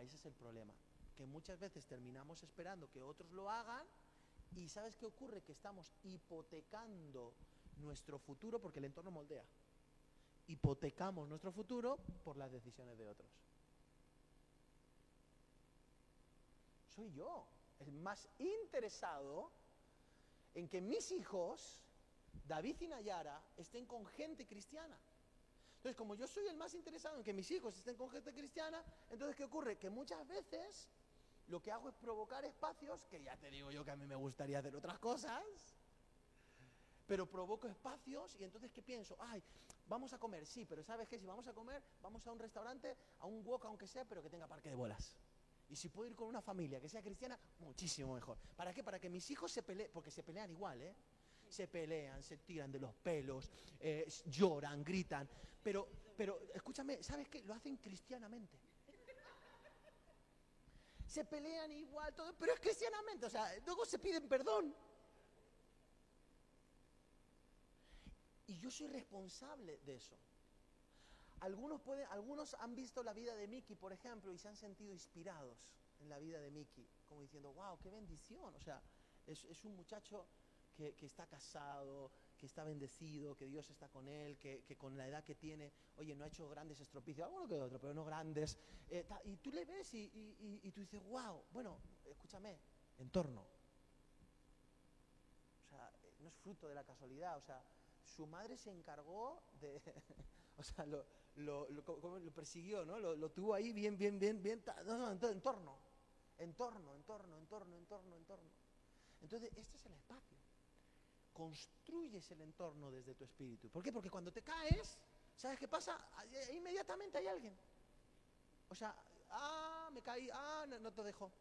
Ese es el problema. Que muchas veces terminamos esperando que otros lo hagan y ¿sabes qué ocurre? Que estamos hipotecando nuestro futuro porque el entorno moldea. Hipotecamos nuestro futuro por las decisiones de otros. Soy yo el más interesado en que mis hijos, David y Nayara, estén con gente cristiana. Entonces, como yo soy el más interesado en que mis hijos estén con gente cristiana, entonces, ¿qué ocurre? Que muchas veces lo que hago es provocar espacios, que ya te digo yo que a mí me gustaría hacer otras cosas, pero provoco espacios y entonces, ¿qué pienso? Ay, vamos a comer, sí, pero ¿sabes qué? Si vamos a comer, vamos a un restaurante, a un wok, aunque sea, pero que tenga parque de bolas. Y si puedo ir con una familia que sea cristiana, muchísimo mejor. ¿Para qué? Para que mis hijos se peleen, porque se pelean igual, ¿eh? Se pelean, se tiran de los pelos, eh, lloran, gritan. Pero, pero, escúchame, ¿sabes qué? Lo hacen cristianamente. Se pelean igual, todo, pero es cristianamente. O sea, luego se piden perdón. Y yo soy responsable de eso. Algunos, pueden, algunos han visto la vida de Mickey, por ejemplo, y se han sentido inspirados en la vida de Mickey, como diciendo, wow, qué bendición. O sea, es, es un muchacho que, que, está casado, que está bendecido, que Dios está con él, que, que, con la edad que tiene, oye, no ha hecho grandes estropicios, alguno que otro, pero no grandes. Eh, ta, y tú le ves y, y, y, tú dices, wow, bueno, escúchame, entorno. O sea, no es fruto de la casualidad, o sea, su madre se encargó de, *laughs* o sea, lo, lo, lo, lo persiguió, ¿no? Lo, tuvo ahí bien, bien, bien, bien, no, no, entorno, entorno, entorno, entorno, entorno, entorno. Entonces, este es el espacio construyes el entorno desde tu espíritu. ¿Por qué? Porque cuando te caes, ¿sabes qué pasa? Inmediatamente hay alguien. O sea, ah, me caí, ah, no, no te dejo,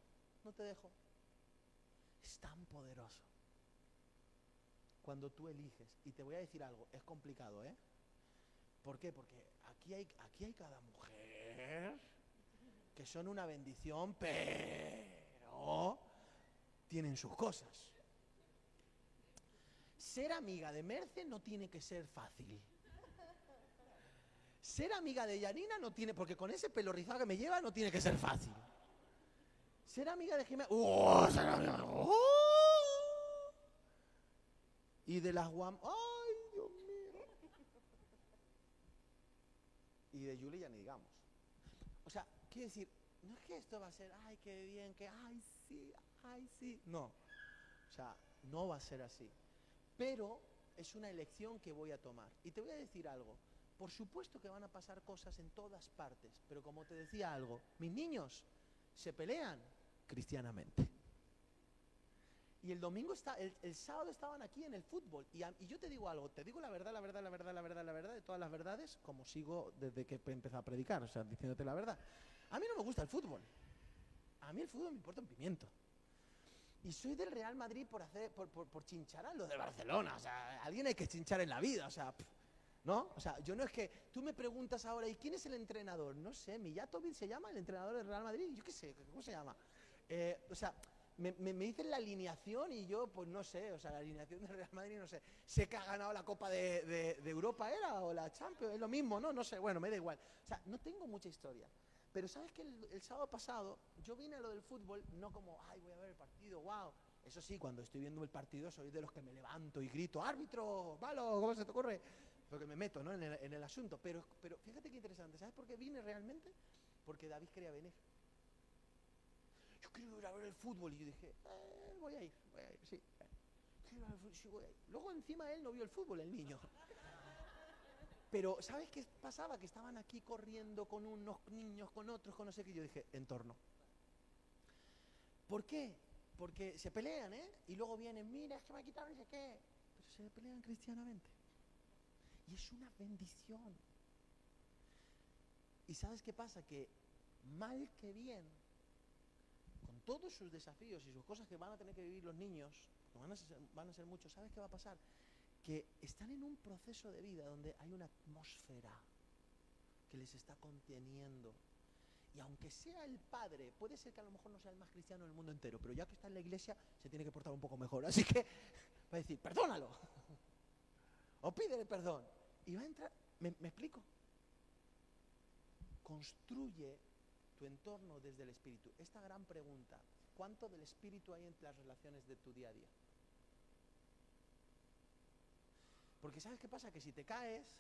no te dejo. Es tan poderoso. Cuando tú eliges, y te voy a decir algo, es complicado, ¿eh? ¿Por qué? Porque aquí hay, aquí hay cada mujer que son una bendición, pero tienen sus cosas. Ser amiga de Merce no tiene que ser fácil. Ser amiga de Yanina no tiene, porque con ese pelo rizado que me lleva no tiene que ser fácil. Ser amiga de Jimena. ¡Oh! ¡Oh! Y de las Guam. ¡Ay, Dios mío! Y de Julia ya ni digamos. O sea, quiere decir, no es que esto va a ser, ay, qué bien, que, ay, sí, ay, sí. No. O sea, no va a ser así pero es una elección que voy a tomar. Y te voy a decir algo, por supuesto que van a pasar cosas en todas partes, pero como te decía algo, mis niños se pelean cristianamente. Y el domingo está, el, sábado estaban aquí en el fútbol. Y, y yo te digo algo, te digo la verdad, la verdad, la verdad, la verdad, la verdad, de todas las verdades, como sigo desde que empezado a predicar, o sea, diciéndote la verdad. A mí no me gusta el fútbol. A mí el fútbol me importa un pimiento. Y soy del Real Madrid por hacer, por, por, por chinchar a lo de Barcelona. O sea, alguien hay que chinchar en la vida. O sea, pff, ¿no? O sea, yo no es que tú me preguntas ahora, ¿y quién es el entrenador? No sé, Mijatovic se llama el entrenador del Real Madrid. Yo qué sé, ¿cómo se llama? Eh, o sea, me, me, me dicen la alineación y yo, pues no sé, o sea, la alineación del Real Madrid, no sé. Sé que ha ganado la Copa de, de- de Europa, ¿era? O la Champions, es lo mismo, ¿no? No sé, bueno, me da igual. O sea, no tengo mucha historia. Pero sabes que el, sábado pasado yo vine a lo del fútbol no como, ay, voy a ver el partido, wow. Eso sí, cuando estoy viendo el partido soy de los que me levanto y grito, árbitro, malo, ¿cómo se te ocurre? Porque me meto ¿no? en, el, en el asunto. Pero, pero fíjate qué interesante, ¿sabes por qué vine realmente? Porque David quería venir. Yo quiero ir a ver el fútbol. Y yo dije, "Eh, voy a ir, voy a ir, sí. eh, quiero ir a el fútbol, sí, voy a ir". Luego encima él no vio el fútbol, el niño. Pero ¿sabes qué pasaba? Que estaban aquí corriendo con unos niños, con otros, con no sé qué. Yo dije, entorno. ¿Por qué? Porque se pelean, ¿eh? Y luego vienen, mira, es que me ha quitado no sé qué. Pero se pelean cristianamente. Y es una bendición. ¿Y sabes qué pasa? Que mal que bien, con todos sus desafíos y sus cosas que van a tener que vivir los niños, que van a ser, van a ser muchos, ¿sabes qué va a pasar? Que están en un proceso de vida donde hay una atmósfera que les está conteniendo. Y aunque sea el padre, puede ser que a lo mejor no sea el más cristiano del mundo entero, pero ya que está en la iglesia, se tiene que portar un poco mejor. Así que *laughs* va a decir, perdónalo. *laughs* O pídele perdón. Y va a entrar, ¿me, explico? Construye tu entorno desde el espíritu. Esta gran pregunta, ¿cuánto del espíritu hay en las relaciones de tu día a día? Porque ¿sabes qué pasa? Que si te caes,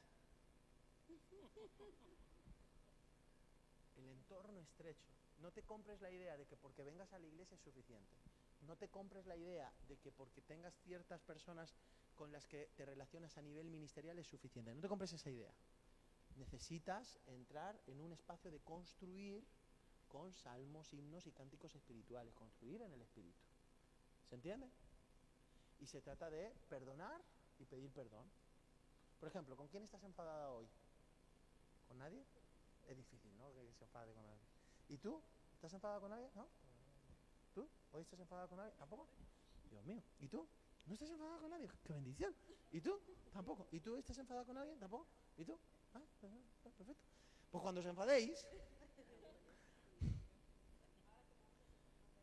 el entorno estrecho. No te compres la idea de que porque vengas a la iglesia es suficiente. No te compres la idea de que porque tengas ciertas personas con las que te relacionas a nivel ministerial es suficiente. No te compres esa idea. Necesitas entrar en un espacio de construir con salmos, himnos y cánticos espirituales. Construir en el espíritu. ¿Se entiende? Y se trata de perdonar y pedir perdón. Por ejemplo, ¿con quién estás enfadada hoy? ¿Con nadie? Es difícil, ¿no? Que se enfade con alguien. ¿Y tú? ¿Estás enfadada con alguien? ¿No? ¿Tú? ¿Hoy estás enfadada con alguien? ¿Tampoco? Dios mío. ¿Y tú? ¿No estás enfadada con nadie? ¡Qué bendición! ¿Y tú? Tampoco. ¿Y tú estás enfadada con alguien? ¿Tampoco? ¿Y tú? Ah, ah, perfecto. Pues cuando os enfadéis,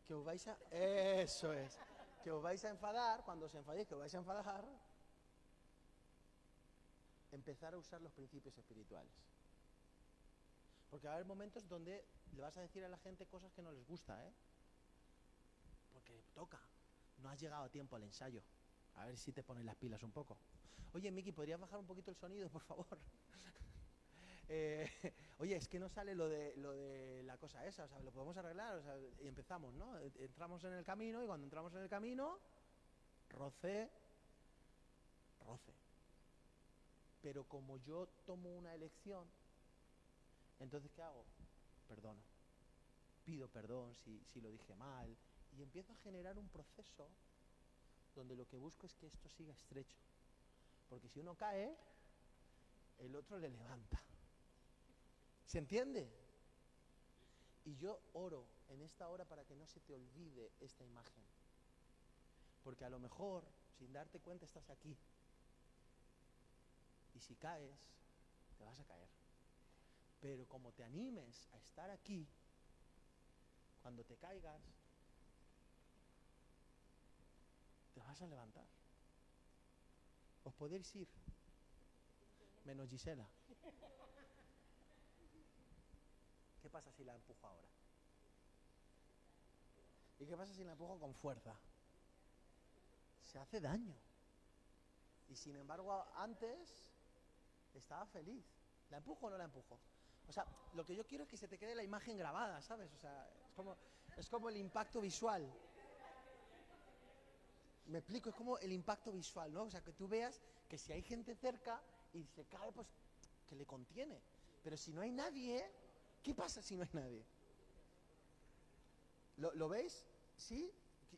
que os vais a... Eso es. Que os vais a enfadar, cuando os enfadéis, que os vais a enfadar, empezar a usar los principios espirituales. Porque va a haber momentos donde le vas a decir a la gente cosas que no les gusta, ¿eh? Porque toca. No has llegado a tiempo al ensayo. A ver si te pones las pilas un poco. Oye, Miki, ¿podrías bajar un poquito el sonido, por favor? *laughs* Eh, oye, es que no sale lo de, lo de la cosa esa, o sea, lo podemos arreglar, o sea, y empezamos, ¿no? Entramos en el camino y cuando entramos en el camino, roce, roce. Pero como yo tomo una elección, entonces ¿qué hago? Perdono. Pido perdón si, si lo dije mal y empiezo a generar un proceso donde lo que busco es que esto siga estrecho. Porque si uno cae, el otro le levanta. ¿Se entiende? Y yo oro en esta hora para que no se te olvide esta imagen. Porque a lo mejor, sin darte cuenta, estás aquí. Y si caes, te vas a caer. Pero como te animes a estar aquí, cuando te caigas, te vas a levantar. Os podéis ir, menos Gisela. ¿Qué pasa si la empujo ahora? ¿Y qué pasa si la empujo con fuerza? Se hace daño. Y sin embargo, antes estaba feliz. ¿La empujo o no la empujo? O sea, lo que yo quiero es que se te quede la imagen grabada, ¿sabes? O sea, es como, es como el impacto visual. Me explico, es como el impacto visual, ¿no? O sea, que tú veas que si hay gente cerca y se cae, pues que le contiene. Pero si no hay nadie, ¿qué pasa si no hay nadie? ¿Lo, lo veis? ¿Sí?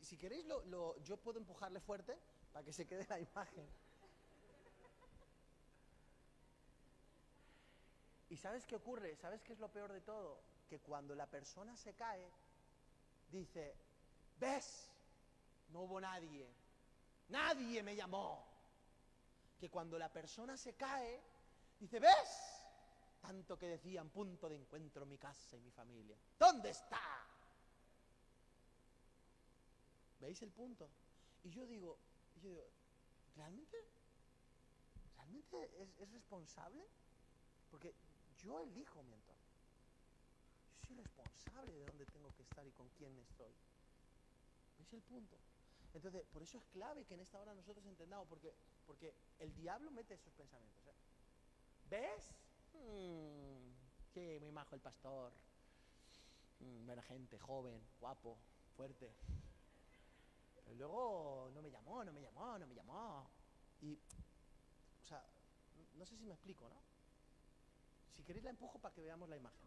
si queréis, lo, lo- yo puedo empujarle fuerte para que se quede la imagen. ¿Y sabes qué ocurre? ¿Sabes qué es lo peor de todo? Que cuando la persona se cae, dice, ¿ves? No hubo nadie. Nadie me llamó. Que cuando la persona se cae, dice, ¿ves? Tanto que decían, punto de encuentro mi casa y mi familia. ¿Dónde está? ¿Veis el punto? Y yo digo, yo digo, ¿realmente? ¿Realmente es, es responsable? Porque yo elijo mi entorno. Yo soy responsable de dónde tengo que estar y con quién estoy. ¿Veis el punto? Entonces, por eso es clave que en esta hora nosotros entendamos, porque, porque el diablo mete esos pensamientos. ¿eh? ¿Ves? Mm, sí, muy majo el pastor. Mm, buena gente, joven, guapo, fuerte. Pero luego no me llamó, no me llamó, no me llamó. Y, o sea, no sé si me explico, ¿no? Si queréis la empujo para que veamos la imagen.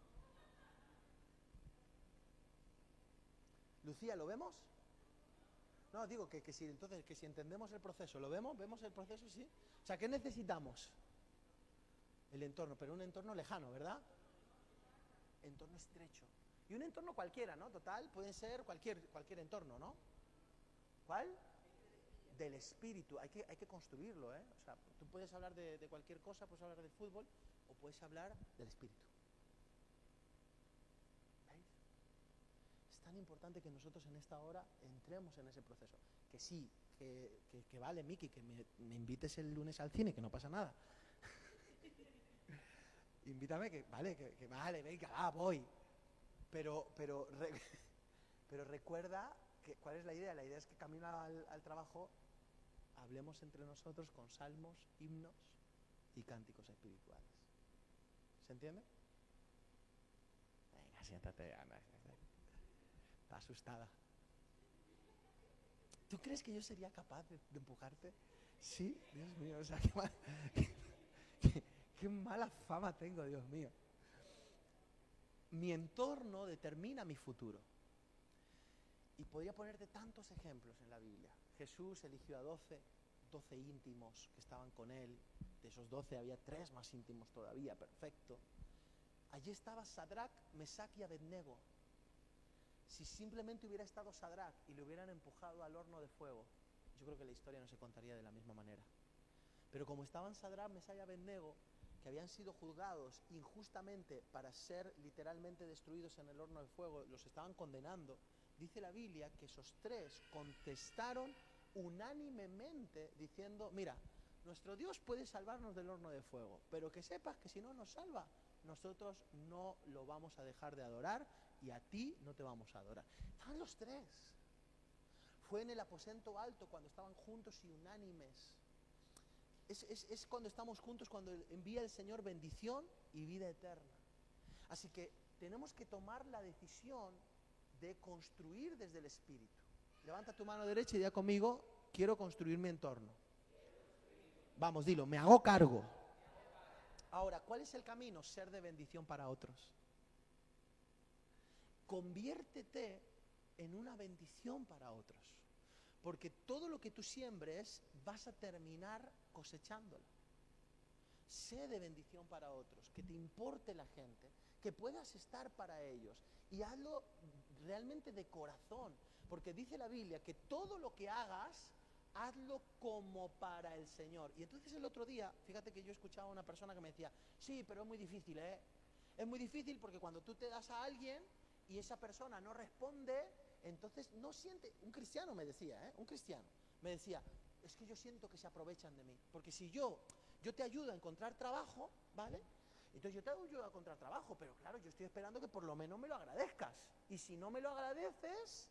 Lucía, ¿lo vemos? No, digo que, que si entonces que si entendemos el proceso, ¿lo vemos? ¿Vemos el proceso? Sí. O sea, ¿qué necesitamos? El entorno, pero un entorno lejano, ¿verdad? Entorno estrecho. Y un entorno cualquiera, ¿no? Total, puede ser cualquier, cualquier entorno, ¿no? ¿Cuál? Del espíritu. Hay que, hay que construirlo, ¿eh? O sea, tú puedes hablar de, cualquier cosa, puedes hablar de fútbol o puedes hablar del espíritu. ¿Veis? Es tan importante que nosotros en esta hora entremos en ese proceso. Que sí, que, vale, Miki, que me, invites el lunes al cine, que no pasa nada. *laughs* Invítame, que vale, que, vale, venga, voy. Pero, pero, *laughs* pero recuerda que, cuál es la idea. La idea es que camino al trabajo hablemos entre nosotros con salmos, himnos y cánticos espirituales. ¿Se entiende? Venga, siéntate, Ana. Está asustada. ¿Tú crees que yo sería capaz de, de empujarte? Sí, Dios mío, o sea, qué, mal- qué- qué mala fama tengo, Dios mío. Mi entorno determina mi futuro. Y podría ponerte tantos ejemplos en la Biblia. Jesús eligió a 12, 12 íntimos que estaban con él. De esos 12 había tres más íntimos todavía, perfecto. Allí estaba Sadrach, Mesach y Abednego. Si simplemente hubiera estado Sadrach y le hubieran empujado al horno de fuego, yo creo que la historia no se contaría de la misma manera. Pero como estaban Sadrach, Mesach y Abednego, que habían sido juzgados injustamente para ser literalmente destruidos en el horno de fuego, los estaban condenando, dice la Biblia que esos tres contestaron unánimemente diciendo, mira, nuestro Dios puede salvarnos del horno de fuego, pero que sepas que si no nos salva, nosotros no lo vamos a dejar de adorar y a ti no te vamos a adorar. Estaban los tres. Fue en el aposento alto cuando estaban juntos y unánimes. Es, es- es cuando estamos juntos, cuando envía el Señor bendición y vida eterna. Así que tenemos que tomar la decisión de construir desde el Espíritu. Levanta tu mano derecha y ya conmigo, quiero construir mi entorno. Vamos, dilo, me hago cargo. Ahora, ¿cuál es el camino? Ser de bendición para otros. Conviértete en una bendición para otros. Porque todo lo que tú siembres vas a terminar cosechándolo. Sé de bendición para otros, que te importe la gente, que puedas estar para ellos y hazlo realmente de corazón, porque dice la Biblia que todo lo que hagas, hazlo como para el Señor. Y entonces el otro día, fíjate que yo escuchaba a una persona que me decía, sí, pero es muy difícil, ¿eh? Es muy difícil porque cuando tú te das a alguien y esa persona no responde, entonces no siente, un cristiano me decía, ¿eh? Un cristiano, me decía, es que yo siento que se aprovechan de mí, porque si yo, yo te ayudo a encontrar trabajo, ¿vale? Entonces yo te ayudo a encontrar trabajo, pero claro, yo estoy esperando que por lo menos me lo agradezcas. Y si no me lo agradeces,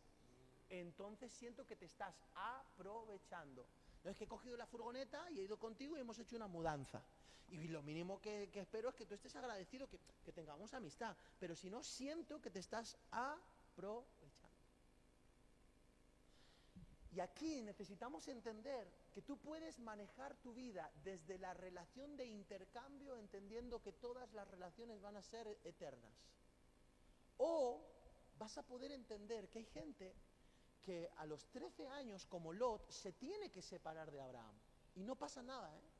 entonces siento que te estás aprovechando. No es que he cogido la furgoneta y he ido contigo y hemos hecho una mudanza. Y lo mínimo que, espero es que tú estés agradecido, que, que tengamos amistad. Pero si no, siento que te estás aprovechando. Y aquí necesitamos entender que tú puedes manejar tu vida desde la relación de intercambio, entendiendo que todas las relaciones van a ser eternas. O vas a poder entender que hay gente que a los 13 años, como Lot, se tiene que separar de Abraham. Y no pasa nada, ¿eh?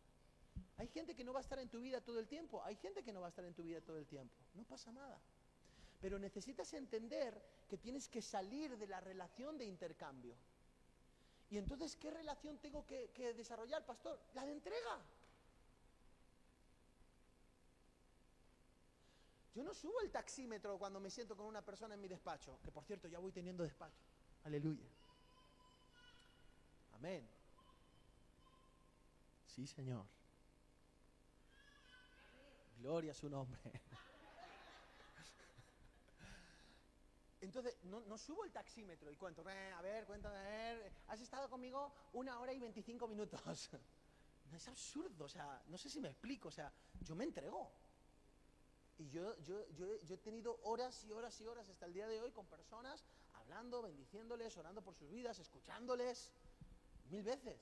Hay gente que no va a estar en tu vida todo el tiempo, hay gente que no va a estar en tu vida todo el tiempo. No pasa nada. Pero necesitas entender que tienes que salir de la relación de intercambio. Y entonces, ¿qué relación tengo que, que desarrollar, pastor? La de entrega. Yo no subo el taxímetro cuando me siento con una persona en mi despacho, que por cierto ya voy teniendo despacho. Aleluya. Amén. Sí, Señor. Gloria a su nombre. Entonces, no, no subo el taxímetro y cuento, "Eh, a ver, cuéntame, a ver, has estado conmigo una hora y 25 minutos. *laughs* No, es absurdo, o sea, no sé si me explico, o sea, yo me entrego. Y yo, yo, yo, yo he tenido horas y horas y horas hasta el día de hoy con personas hablando, bendiciéndoles, orando por sus vidas, escuchándoles, mil veces.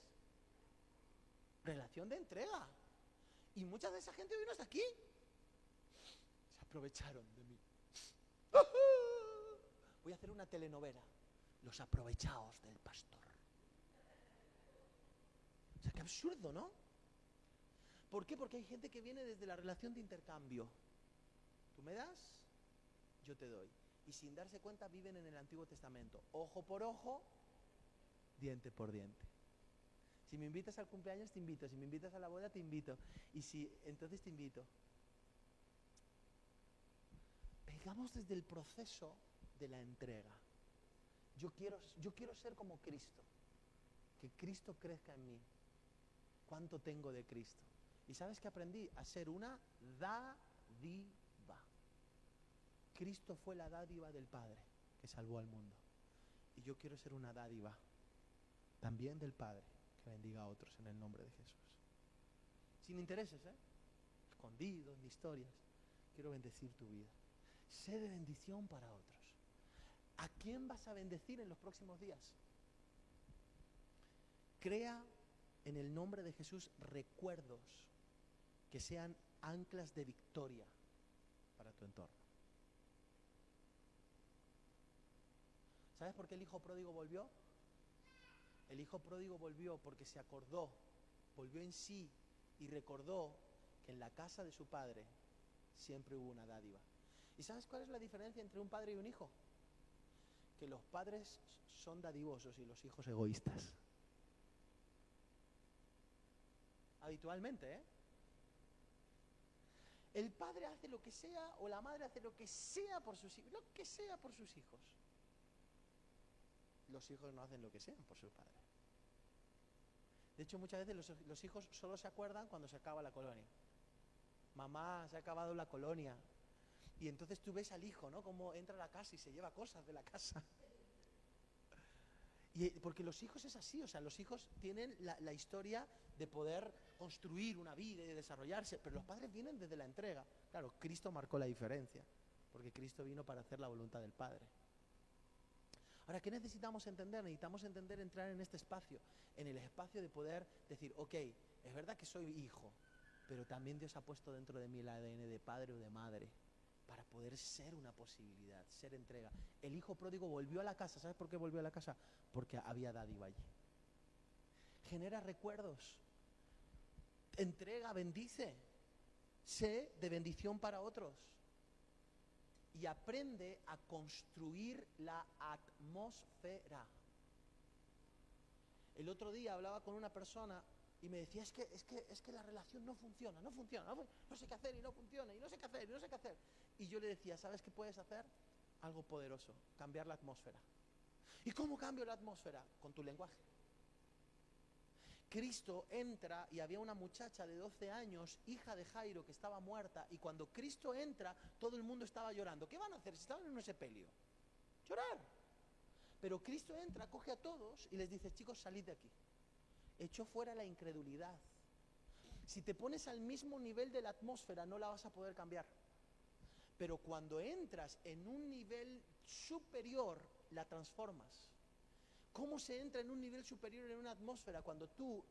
Relación de entrega. Y mucha de esa gente hoy no está aquí. Se aprovecharon de mí. Voy a hacer una telenovela. Los aprovechados del pastor. O sea, qué absurdo, ¿no? ¿Por qué? Porque hay gente que viene desde la relación de intercambio. Tú me das, yo te doy. Y sin darse cuenta viven en el Antiguo Testamento. Ojo por ojo, diente por diente. Si me invitas al cumpleaños, te invito. Si me invitas a la boda, te invito. Y si, entonces te invito. Vengamos desde el proceso de la entrega. Yo quiero, yo quiero ser como Cristo. Que Cristo crezca en mí. ¿Cuánto tengo de Cristo? ¿Y sabes qué aprendí? A ser una dádiva. Cristo fue la dádiva del Padre que salvó al mundo. Y yo quiero ser una dádiva también del Padre que bendiga a otros en el nombre de Jesús. Sin intereses, ¿eh? Escondidos, ni historias. Quiero bendecir tu vida. Sé de bendición para otros. ¿A quién vas a bendecir en los próximos días? Crea en el nombre de Jesús recuerdos que sean anclas de victoria para tu entorno. ¿Sabes por qué el hijo pródigo volvió? El hijo pródigo volvió porque se acordó, volvió en sí y recordó que en la casa de su padre siempre hubo una dádiva. ¿Y sabes cuál es la diferencia entre un padre y un hijo? Que los padres son dadivosos y los hijos egoístas. Habitualmente, ¿eh? El padre hace lo que sea o la madre hace lo que sea por sus hijos, lo que sea por sus hijos. Los hijos no hacen lo que sean por sus padres. De hecho, muchas veces los, hijos solo se acuerdan cuando se acaba la colonia. Mamá, se ha acabado la colonia. Y entonces tú ves al hijo, ¿no? Cómo entra a la casa y se lleva cosas de la casa. *laughs* Y, porque los hijos es así, o sea, los hijos tienen la, historia de poder construir una vida y de desarrollarse, pero los padres vienen desde la entrega. Claro, Cristo marcó la diferencia, porque Cristo vino para hacer la voluntad del Padre. Ahora, ¿qué necesitamos entender? Necesitamos entender entrar en este espacio, en el espacio de poder decir, ok, es verdad que soy hijo, pero también Dios ha puesto dentro de mí el ADN de padre o de madre para poder ser una posibilidad, ser entrega. El hijo pródigo volvió a la casa, ¿sabes por qué volvió a la casa? Porque había dádiva allí. Genera recuerdos, entrega, bendice, sé de bendición para otros y aprende a construir la atmósfera. El otro día hablaba con una persona y me decía, es que, es que, es que la relación no funciona, no funciona, no, no sé qué hacer y no funciona, y no sé qué hacer, y no sé qué hacer. Y yo le decía, ¿sabes qué puedes hacer? Algo poderoso, cambiar la atmósfera. ¿Y cómo cambio la atmósfera? Con tu lenguaje. Cristo entra y había una muchacha de 12 años, hija de Jairo, que estaba muerta, y cuando Cristo entra, todo el mundo estaba llorando. ¿Qué van a hacer si estaban en un sepelio? Llorar. Pero Cristo entra, coge a todos y les dice, chicos, salid de aquí. Echó fuera la incredulidad. Si te pones al mismo nivel de la atmósfera, no la vas a poder cambiar. Pero cuando entras en un nivel superior, la transformas. ¿Cómo se entra en un nivel superior en una atmósfera cuando tú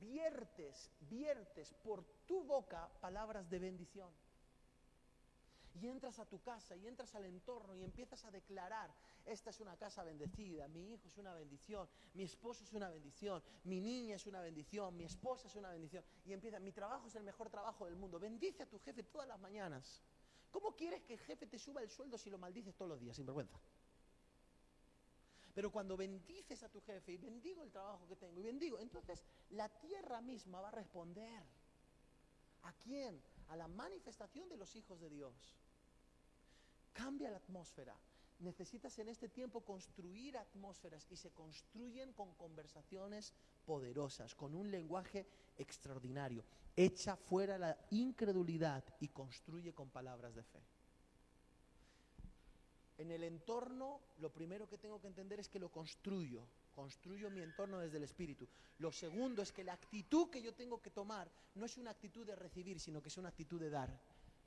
viertes, viertes por tu boca palabras de bendición? Y entras a tu casa y entras al entorno y empiezas a declarar, esta es una casa bendecida, mi hijo es una bendición, mi esposo es una bendición, mi niña es una bendición, mi esposa es una bendición. Y empieza, mi trabajo es el mejor trabajo del mundo. Bendice a tu jefe todas las mañanas. ¿Cómo quieres que el jefe te suba el sueldo si lo maldices todos los días, sin vergüenza? Pero cuando bendices a tu jefe y bendigo el trabajo que tengo y bendigo, entonces la tierra misma va a responder. ¿A quién? A la manifestación de los hijos de Dios. Cambia la atmósfera. Necesitas en este tiempo construir atmósferas y se construyen con conversaciones poderosas, con un lenguaje extraordinario. Echa fuera la incredulidad y construye con palabras de fe. En el entorno, lo primero que tengo que entender es que lo construyo. Construyo mi entorno desde el espíritu. Lo segundo es que la actitud que yo tengo que tomar no es una actitud de recibir, sino que es una actitud de dar.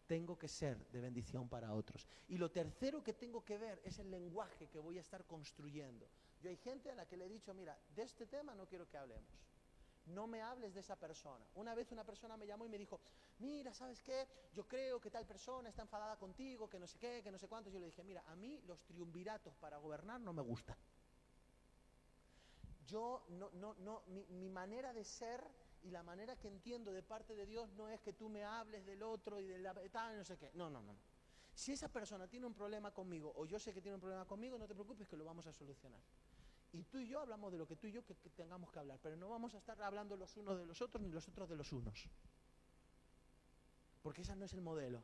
Tengo que ser de bendición para otros. Y lo tercero que tengo que ver es el lenguaje que voy a estar construyendo. Yo hay gente a la que le he dicho, mira, de este tema no quiero que hablemos no me hables de esa persona. Una vez una persona me llamó y me dijo, mira, ¿sabes qué? Yo creo que tal persona está enfadada contigo, que no sé qué, que no sé cuánto. Yo le dije, mira, a mí los triunviratos para gobernar no me gustan. Yo, no, no, no, mi, mi manera de ser y la manera que entiendo de parte de Dios no es que tú me hables del otro y de la tal, no sé qué. No, no, no. Si esa persona tiene un problema conmigo o yo sé que tiene un problema conmigo, no te preocupes que lo vamos a solucionar. Y tú y yo hablamos de lo que tú y yo que, tengamos que hablar, pero no vamos a estar hablando los unos de los otros ni los otros de los unos. Porque ese no es el modelo.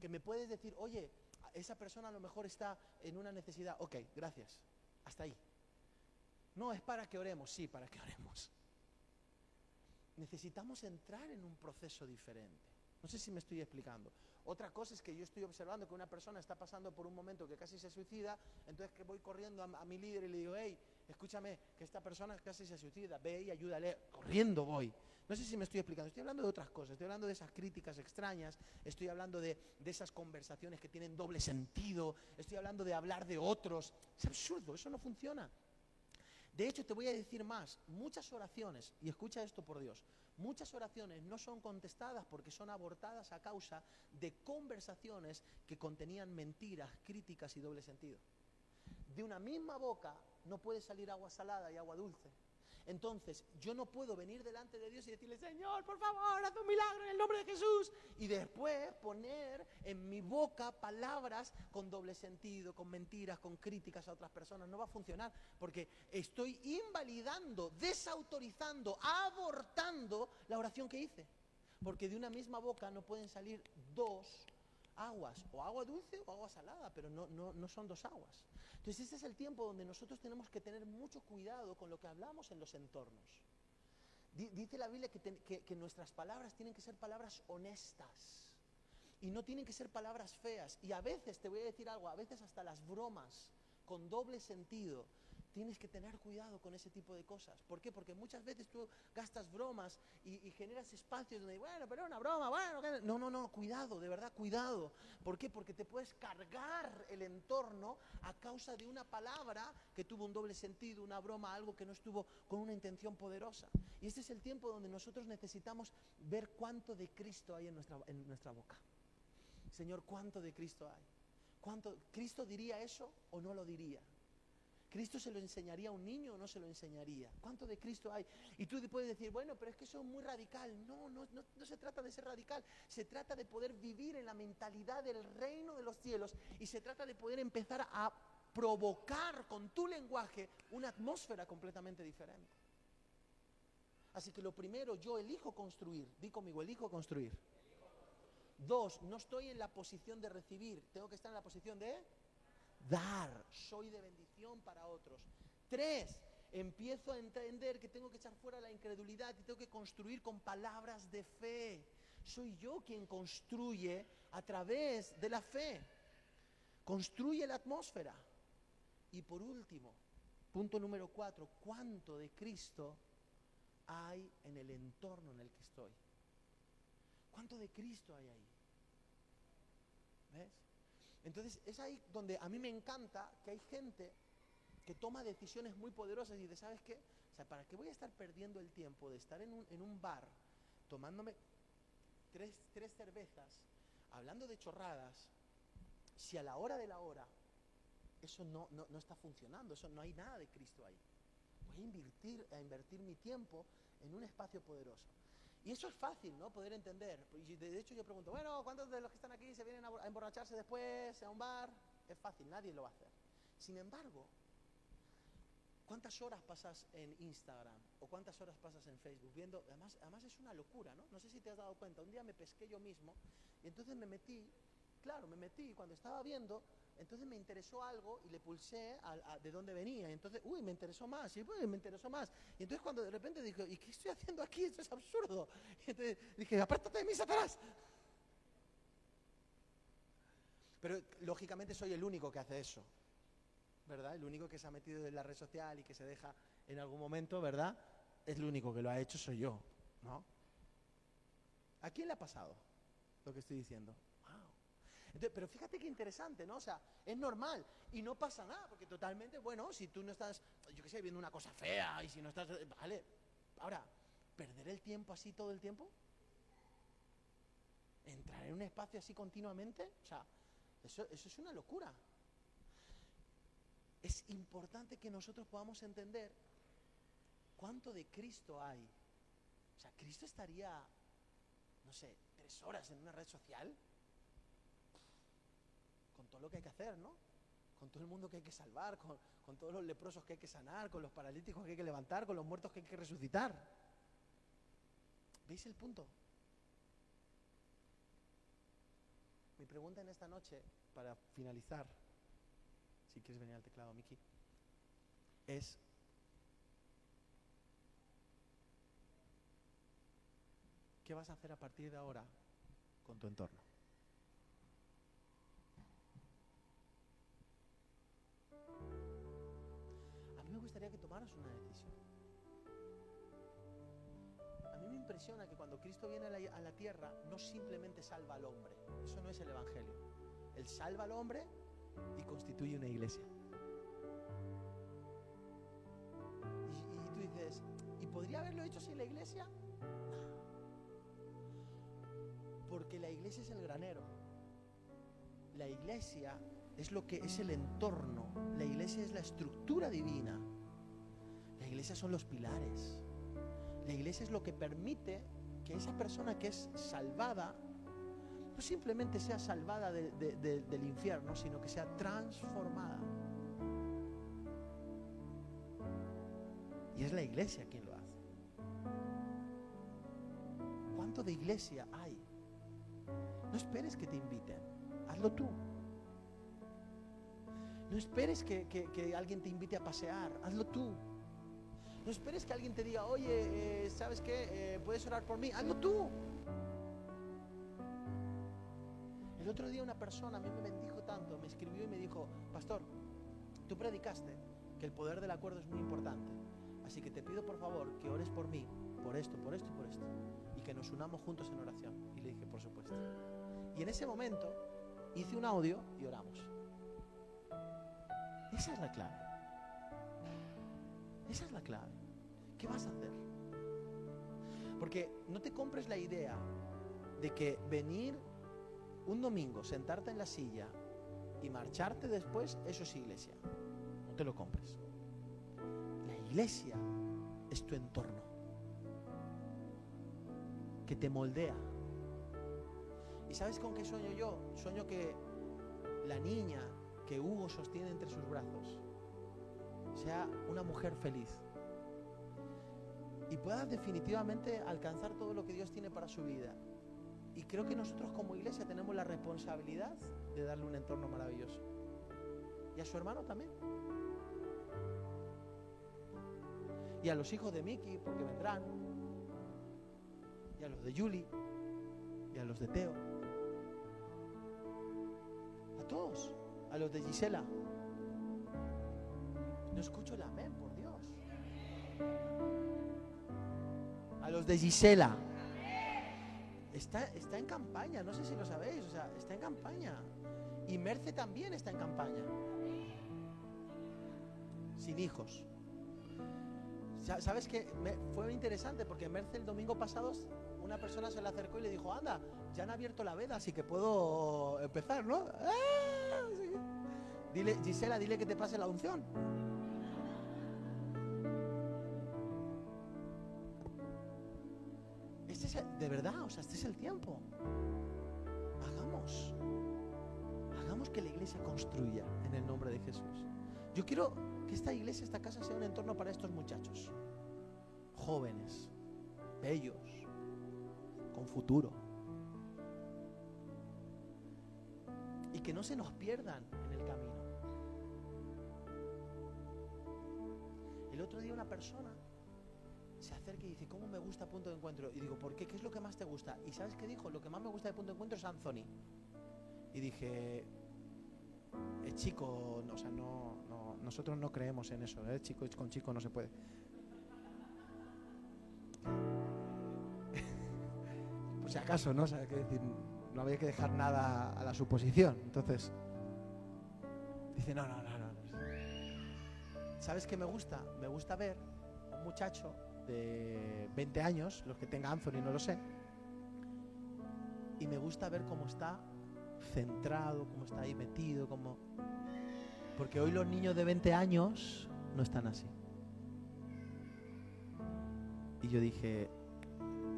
Que me puedes decir, oye, esa persona a lo mejor está en una necesidad. Ok, gracias. Hasta ahí. No, es para que oremos. Sí, para que oremos. Necesitamos entrar en un proceso diferente. No sé si me estoy explicando. Otra cosa es que yo estoy observando que una persona está pasando por un momento que casi se suicida, entonces que voy corriendo a, mi líder y le digo, hey, escúchame, que esta persona casi se suicida, ve y ayúdale, corriendo voy. No sé si me estoy explicando, estoy hablando de otras cosas, estoy hablando de esas críticas extrañas, estoy hablando de, de esas conversaciones que tienen doble sentido, estoy hablando de hablar de otros. Es absurdo, eso no funciona. De hecho, te voy a decir más, muchas oraciones, y escucha esto por Dios, muchas oraciones no son contestadas porque son abortadas a causa de conversaciones que contenían mentiras, críticas y doble sentido. De una misma boca no puede salir agua salada y agua dulce. Entonces, yo no puedo venir delante de Dios y decirle, Señor, por favor, haz un milagro en el nombre de Jesús. Y después poner en mi boca palabras con doble sentido, con mentiras, con críticas a otras personas. No va a funcionar porque estoy invalidando, desautorizando, abortando la oración que hice. Porque de una misma boca no pueden salir dos aguas, o agua dulce o agua salada, pero no, no, no son dos aguas. Entonces este es el tiempo donde nosotros tenemos que tener mucho cuidado con lo que hablamos en los entornos. Dice la Biblia que, que, nuestras palabras tienen que ser palabras honestas y no tienen que ser palabras feas. Y a veces, te voy a decir algo, a veces hasta las bromas con doble sentido Tienes que tener cuidado con ese tipo de cosas. ¿Por qué? Porque muchas veces tú gastas bromas y, generas espacios donde, bueno, pero una broma, bueno. No, no, no, cuidado, de verdad, cuidado. ¿Por qué? Porque te puedes cargar el entorno a causa de una palabra que tuvo un doble sentido, una broma, algo que no estuvo con una intención poderosa. Y este es el tiempo donde nosotros necesitamos ver cuánto de Cristo hay en nuestra, en nuestra boca. Señor, ¿cuánto de Cristo hay? ¿Cuánto, ¿Cristo diría eso o no lo diría? ¿Cristo se lo enseñaría a un niño o no se lo enseñaría? ¿Cuánto de Cristo hay? Y tú puedes decir, bueno, pero es que eso es muy radical. No, no, no, se trata de ser radical. Se trata de poder vivir en la mentalidad del reino de los cielos y se trata de poder empezar a provocar con tu lenguaje una atmósfera completamente diferente. Así que lo primero, yo elijo construir. Di conmigo, elijo construir. Dos, no estoy en la posición de recibir, tengo que estar en la posición de dar. Soy de bendición para otros. Tres, empiezo a entender que tengo que echar fuera la incredulidad y tengo que construir con palabras de fe. Soy yo quien construye a través de la fe. Construye la atmósfera. Y por último, punto número cuatro, ¿cuánto de Cristo hay en el entorno en el que estoy? ¿Cuánto de Cristo hay ahí? ¿Ves? Entonces es ahí donde a mí me encanta que hay gente que toma decisiones muy poderosas y dice, ¿sabes qué? O sea, ¿para qué voy a estar perdiendo el tiempo de estar en un, bar tomándome tres, tres cervezas, hablando de chorradas, si a la hora de la hora eso no, no, no está funcionando, eso no hay nada de Cristo ahí. Voy a invertir, a invertir mi tiempo en un espacio poderoso. Y eso es fácil, ¿no? Poder entender. Y de hecho yo pregunto, bueno, ¿cuántos de los que están aquí se vienen a emborracharse después a un bar? Es fácil, nadie lo va a hacer. Sin embargo, ¿cuántas horas pasas en Instagram o cuántas horas pasas en Facebook viendo? Además, además es una locura, ¿no? No sé si te has dado cuenta. Un día me pesqué yo mismo y entonces me metí, claro, me metí y cuando estaba viendo, entonces me interesó algo y le pulsé a- a- de dónde venía. Entonces, uy, me interesó más, y uy, me interesó más. Y entonces cuando de repente dije, ¿y qué estoy haciendo aquí? Esto es absurdo. *laughs* Y entonces dije, apártate de mí, Satanás. Pero lógicamente soy el único que hace eso, ¿verdad? El único que se ha metido en la red social y que se deja en algún momento, ¿verdad? Es el único que lo ha hecho, soy yo, ¿no? ¿A quién le ha pasado lo que estoy diciendo? Entonces, pero fíjate qué interesante, ¿no? O sea, es normal y no pasa nada, porque totalmente, bueno, si tú no estás, yo qué sé, viendo una cosa fea y si no estás, vale. Ahora, ¿perder el tiempo así todo el tiempo? ¿Entrar en un espacio así continuamente? O sea, eso, eso es una locura. Es importante que nosotros podamos entender cuánto de Cristo hay. O sea, Cristo estaría, no sé, tres horas en una red social todo lo que hay que hacer, ¿no? Con todo el mundo que hay que salvar, con, con todos los leprosos que hay que sanar, con los paralíticos que hay que levantar, con los muertos que hay que resucitar. ¿Veis el punto? Mi pregunta en esta noche, para finalizar, si quieres venir al teclado, Miki, es, ¿qué vas a hacer a partir de ahora con tu entorno? Que tomaras una decisión. A mí me impresiona que cuando Cristo viene a la, tierra no simplemente salva al hombre. Eso no es el Evangelio. Él salva al hombre y constituye una iglesia. Y, y tú dices, ¿y podría haberlo hecho sin la iglesia? Porque la iglesia es el granero. La iglesia es lo que es el entorno. La iglesia es la estructura divina. La iglesia son los pilares. La iglesia es lo que permite que esa persona que es salvada no simplemente sea salvada de- de- de- del infierno, sino que sea transformada. Y es la iglesia quien lo hace. ¿Cuánto de iglesia hay? No esperes que te inviten, hazlo tú. No esperes que alguien te invite a pasear, hazlo tú. No esperes que alguien te diga, oye, eh, ¿sabes qué? Eh, ¿Puedes orar por mí? Hazlo tú. El otro día una persona a mí me bendijo tanto, me escribió y me dijo, pastor, tú predicaste que el poder del acuerdo es muy importante. Así que te pido por favor que ores por mí, por esto, por esto y por esto. Y que nos unamos juntos en oración. Y le dije, por supuesto. Y en ese momento hice un audio y oramos. Esa es la clave. Esa es la clave. ¿Qué vas a hacer? Porque no te compres la idea de que venir un domingo, sentarte en la silla y marcharte después, eso es iglesia. No te lo compres. La iglesia es tu entorno, que te moldea. ¿Y sabes con qué sueño yo? Sueño que la niña que Hugo sostiene entre sus brazos sea una mujer feliz y pueda definitivamente alcanzar todo lo que Dios tiene para su vida. Y creo que nosotros como iglesia tenemos la responsabilidad de darle un entorno maravilloso. Y a su hermano también. Y a los hijos de Miki, porque vendrán. Y a los de Julie. Y a los de Teo. A todos. A los de Gisela. No escucho el amén, por Dios. A los de Gisela. Está, está en campaña, no sé si lo sabéis, o sea, está en campaña. Y Merce también está en campaña. Sin hijos. Sa- ¿Sabes qué? Fue interesante porque Merce el domingo pasado una persona se le acercó y le dijo, anda, ya han abierto la veda, así que puedo empezar, ¿no? ¡Ah! Sí. Dile, Gisela, dile que te pase la unción. De verdad, o sea, este es el tiempo. Hagamos. Hagamos que la iglesia construya en el nombre de Jesús. Yo quiero que esta iglesia, esta casa sea un entorno para estos muchachos. Jóvenes, bellos, con futuro. Y que no se nos pierdan en el camino. El otro día una persona se acerca y dice, ¿cómo me gusta Punto de Encuentro? Y digo, ¿por qué? ¿Qué es lo que más te gusta? Y ¿sabes qué dijo? Lo que más me gusta de Punto de Encuentro es Anthony. Y dije, es chico, no, o sea, no, no- nosotros no creemos en eso, ¿eh? chico con chico no se puede. *laughs* Por si acaso, ¿no? O sea, decir, no había que dejar nada a la suposición. Entonces, dice, no, no, no, no. ¿Sabes qué me gusta? Me gusta ver un muchacho de 20 años, los que tenga Anthony, no lo sé, y me gusta ver cómo está centrado, cómo está ahí metido, cómo... Porque hoy los niños de 20 años no están así. Y yo dije,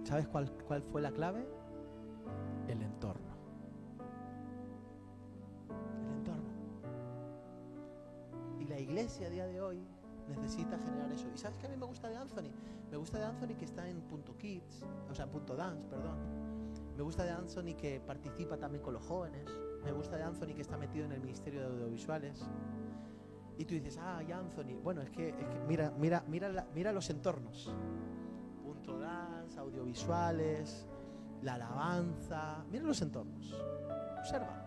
¿sabes cuál, cuál fue la clave? El entorno. El entorno. Y la iglesia a día de hoy necesita generar eso. ¿Y sabes qué a mí me gusta de Anthony? Me gusta de Anthony que está en punto kids, o sea, punto dance, perdón. Me gusta de Anthony que participa también con los jóvenes. Me gusta de Anthony que está metido en el Ministerio de Audiovisuales. Y tú dices, ah, y Anthony. Bueno, es que, es que mira, mira, mira, la- mira los entornos. Punto dance, audiovisuales, la alabanza. Mira los entornos. Observa.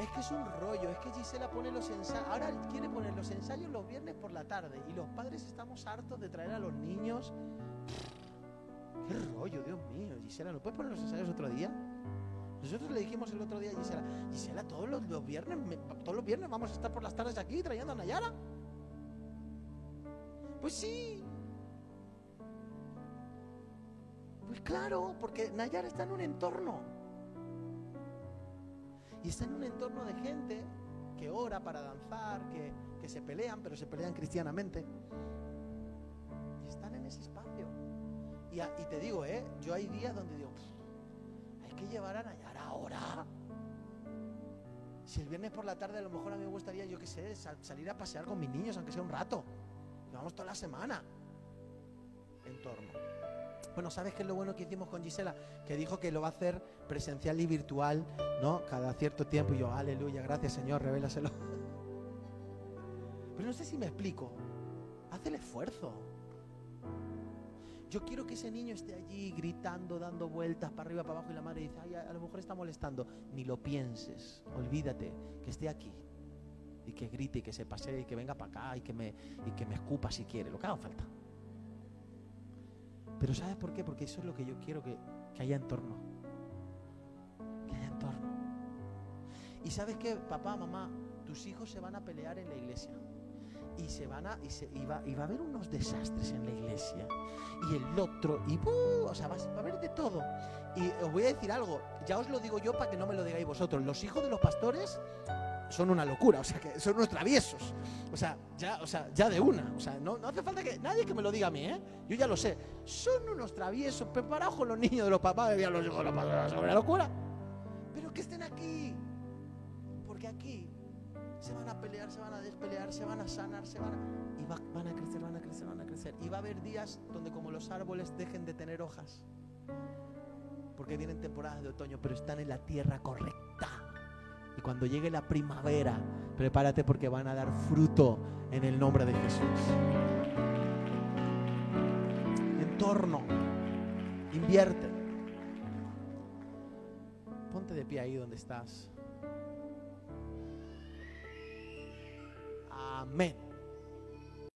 Es que es un rollo, es que Gisela pone los ensayos. Ahora quiere poner los ensayos los viernes por la tarde. Y los padres estamos hartos de traer a los niños. Qué rollo, Dios mío. Gisela, ¿no puedes poner los ensayos otro día? Nosotros le dijimos el otro día a Gisela, Gisela, todos los, los viernes, me- todos los viernes vamos a estar por las tardes aquí trayendo a Nayara. Pues sí. Pues claro, porque Nayara está en un entorno. Y está en un entorno de gente que ora para danzar, que, que se pelean, pero se pelean cristianamente. Y están en ese espacio. Y, y te digo, ¿eh? Yo hay días donde digo, "Pff, hay que llevar a Nayara ahora. Si el viernes por la tarde a lo mejor a mí me gustaría, yo qué sé, sal- salir a pasear con mis niños, aunque sea un rato. Y vamos toda la semana. Entorno. Bueno, ¿sabes qué es lo bueno que hicimos con Gisela? Que dijo que lo va a hacer presencial y virtual, ¿no? Cada cierto tiempo. Y yo, aleluya, gracias Señor, revélaselo. Pero no sé si me explico. Haz el esfuerzo. Yo quiero que ese niño esté allí gritando, dando vueltas para arriba, para abajo y la madre dice, ay, a lo mejor está molestando. Ni lo pienses, olvídate, que esté aquí. Y que grite y que se pasee y que venga para acá y que me, y que me escupa si quiere, lo que haga falta. Pero ¿sabes por qué? Porque eso es lo que yo quiero que, que haya entorno. Que haya entorno. Y sabes qué, papá, mamá, tus hijos se van a pelear en la iglesia. Y se van a, y, se- y va, y va a haber unos desastres en la iglesia. Y el otro, y ¡buh! o sea, va a haber de todo. Y os voy a decir algo, ya os lo digo yo para que no me lo digáis vosotros. Los hijos de los pastores son una locura, o sea, que son unos traviesos. O sea, ya, o sea, ya de una. O sea, no, no hace falta que nadie que me lo diga a mí, ¿eh? Yo ya lo sé. Son unos traviesos, preparados con los niños de los papás, y los hijos de los pastores, son una locura. Pero que estén aquí. Porque aquí se van a pelear, se van a despelear, se van a sanar, se van a... Y va- van a crecer, van a crecer, van a crecer. Y va a haber días donde como los árboles dejen de tener hojas. Porque vienen temporadas de otoño, pero están en la tierra correcta. Y cuando llegue la primavera, prepárate porque van a dar fruto en el nombre de Jesús. Entorno. Invierte. Ponte de pie ahí donde estás. Amén.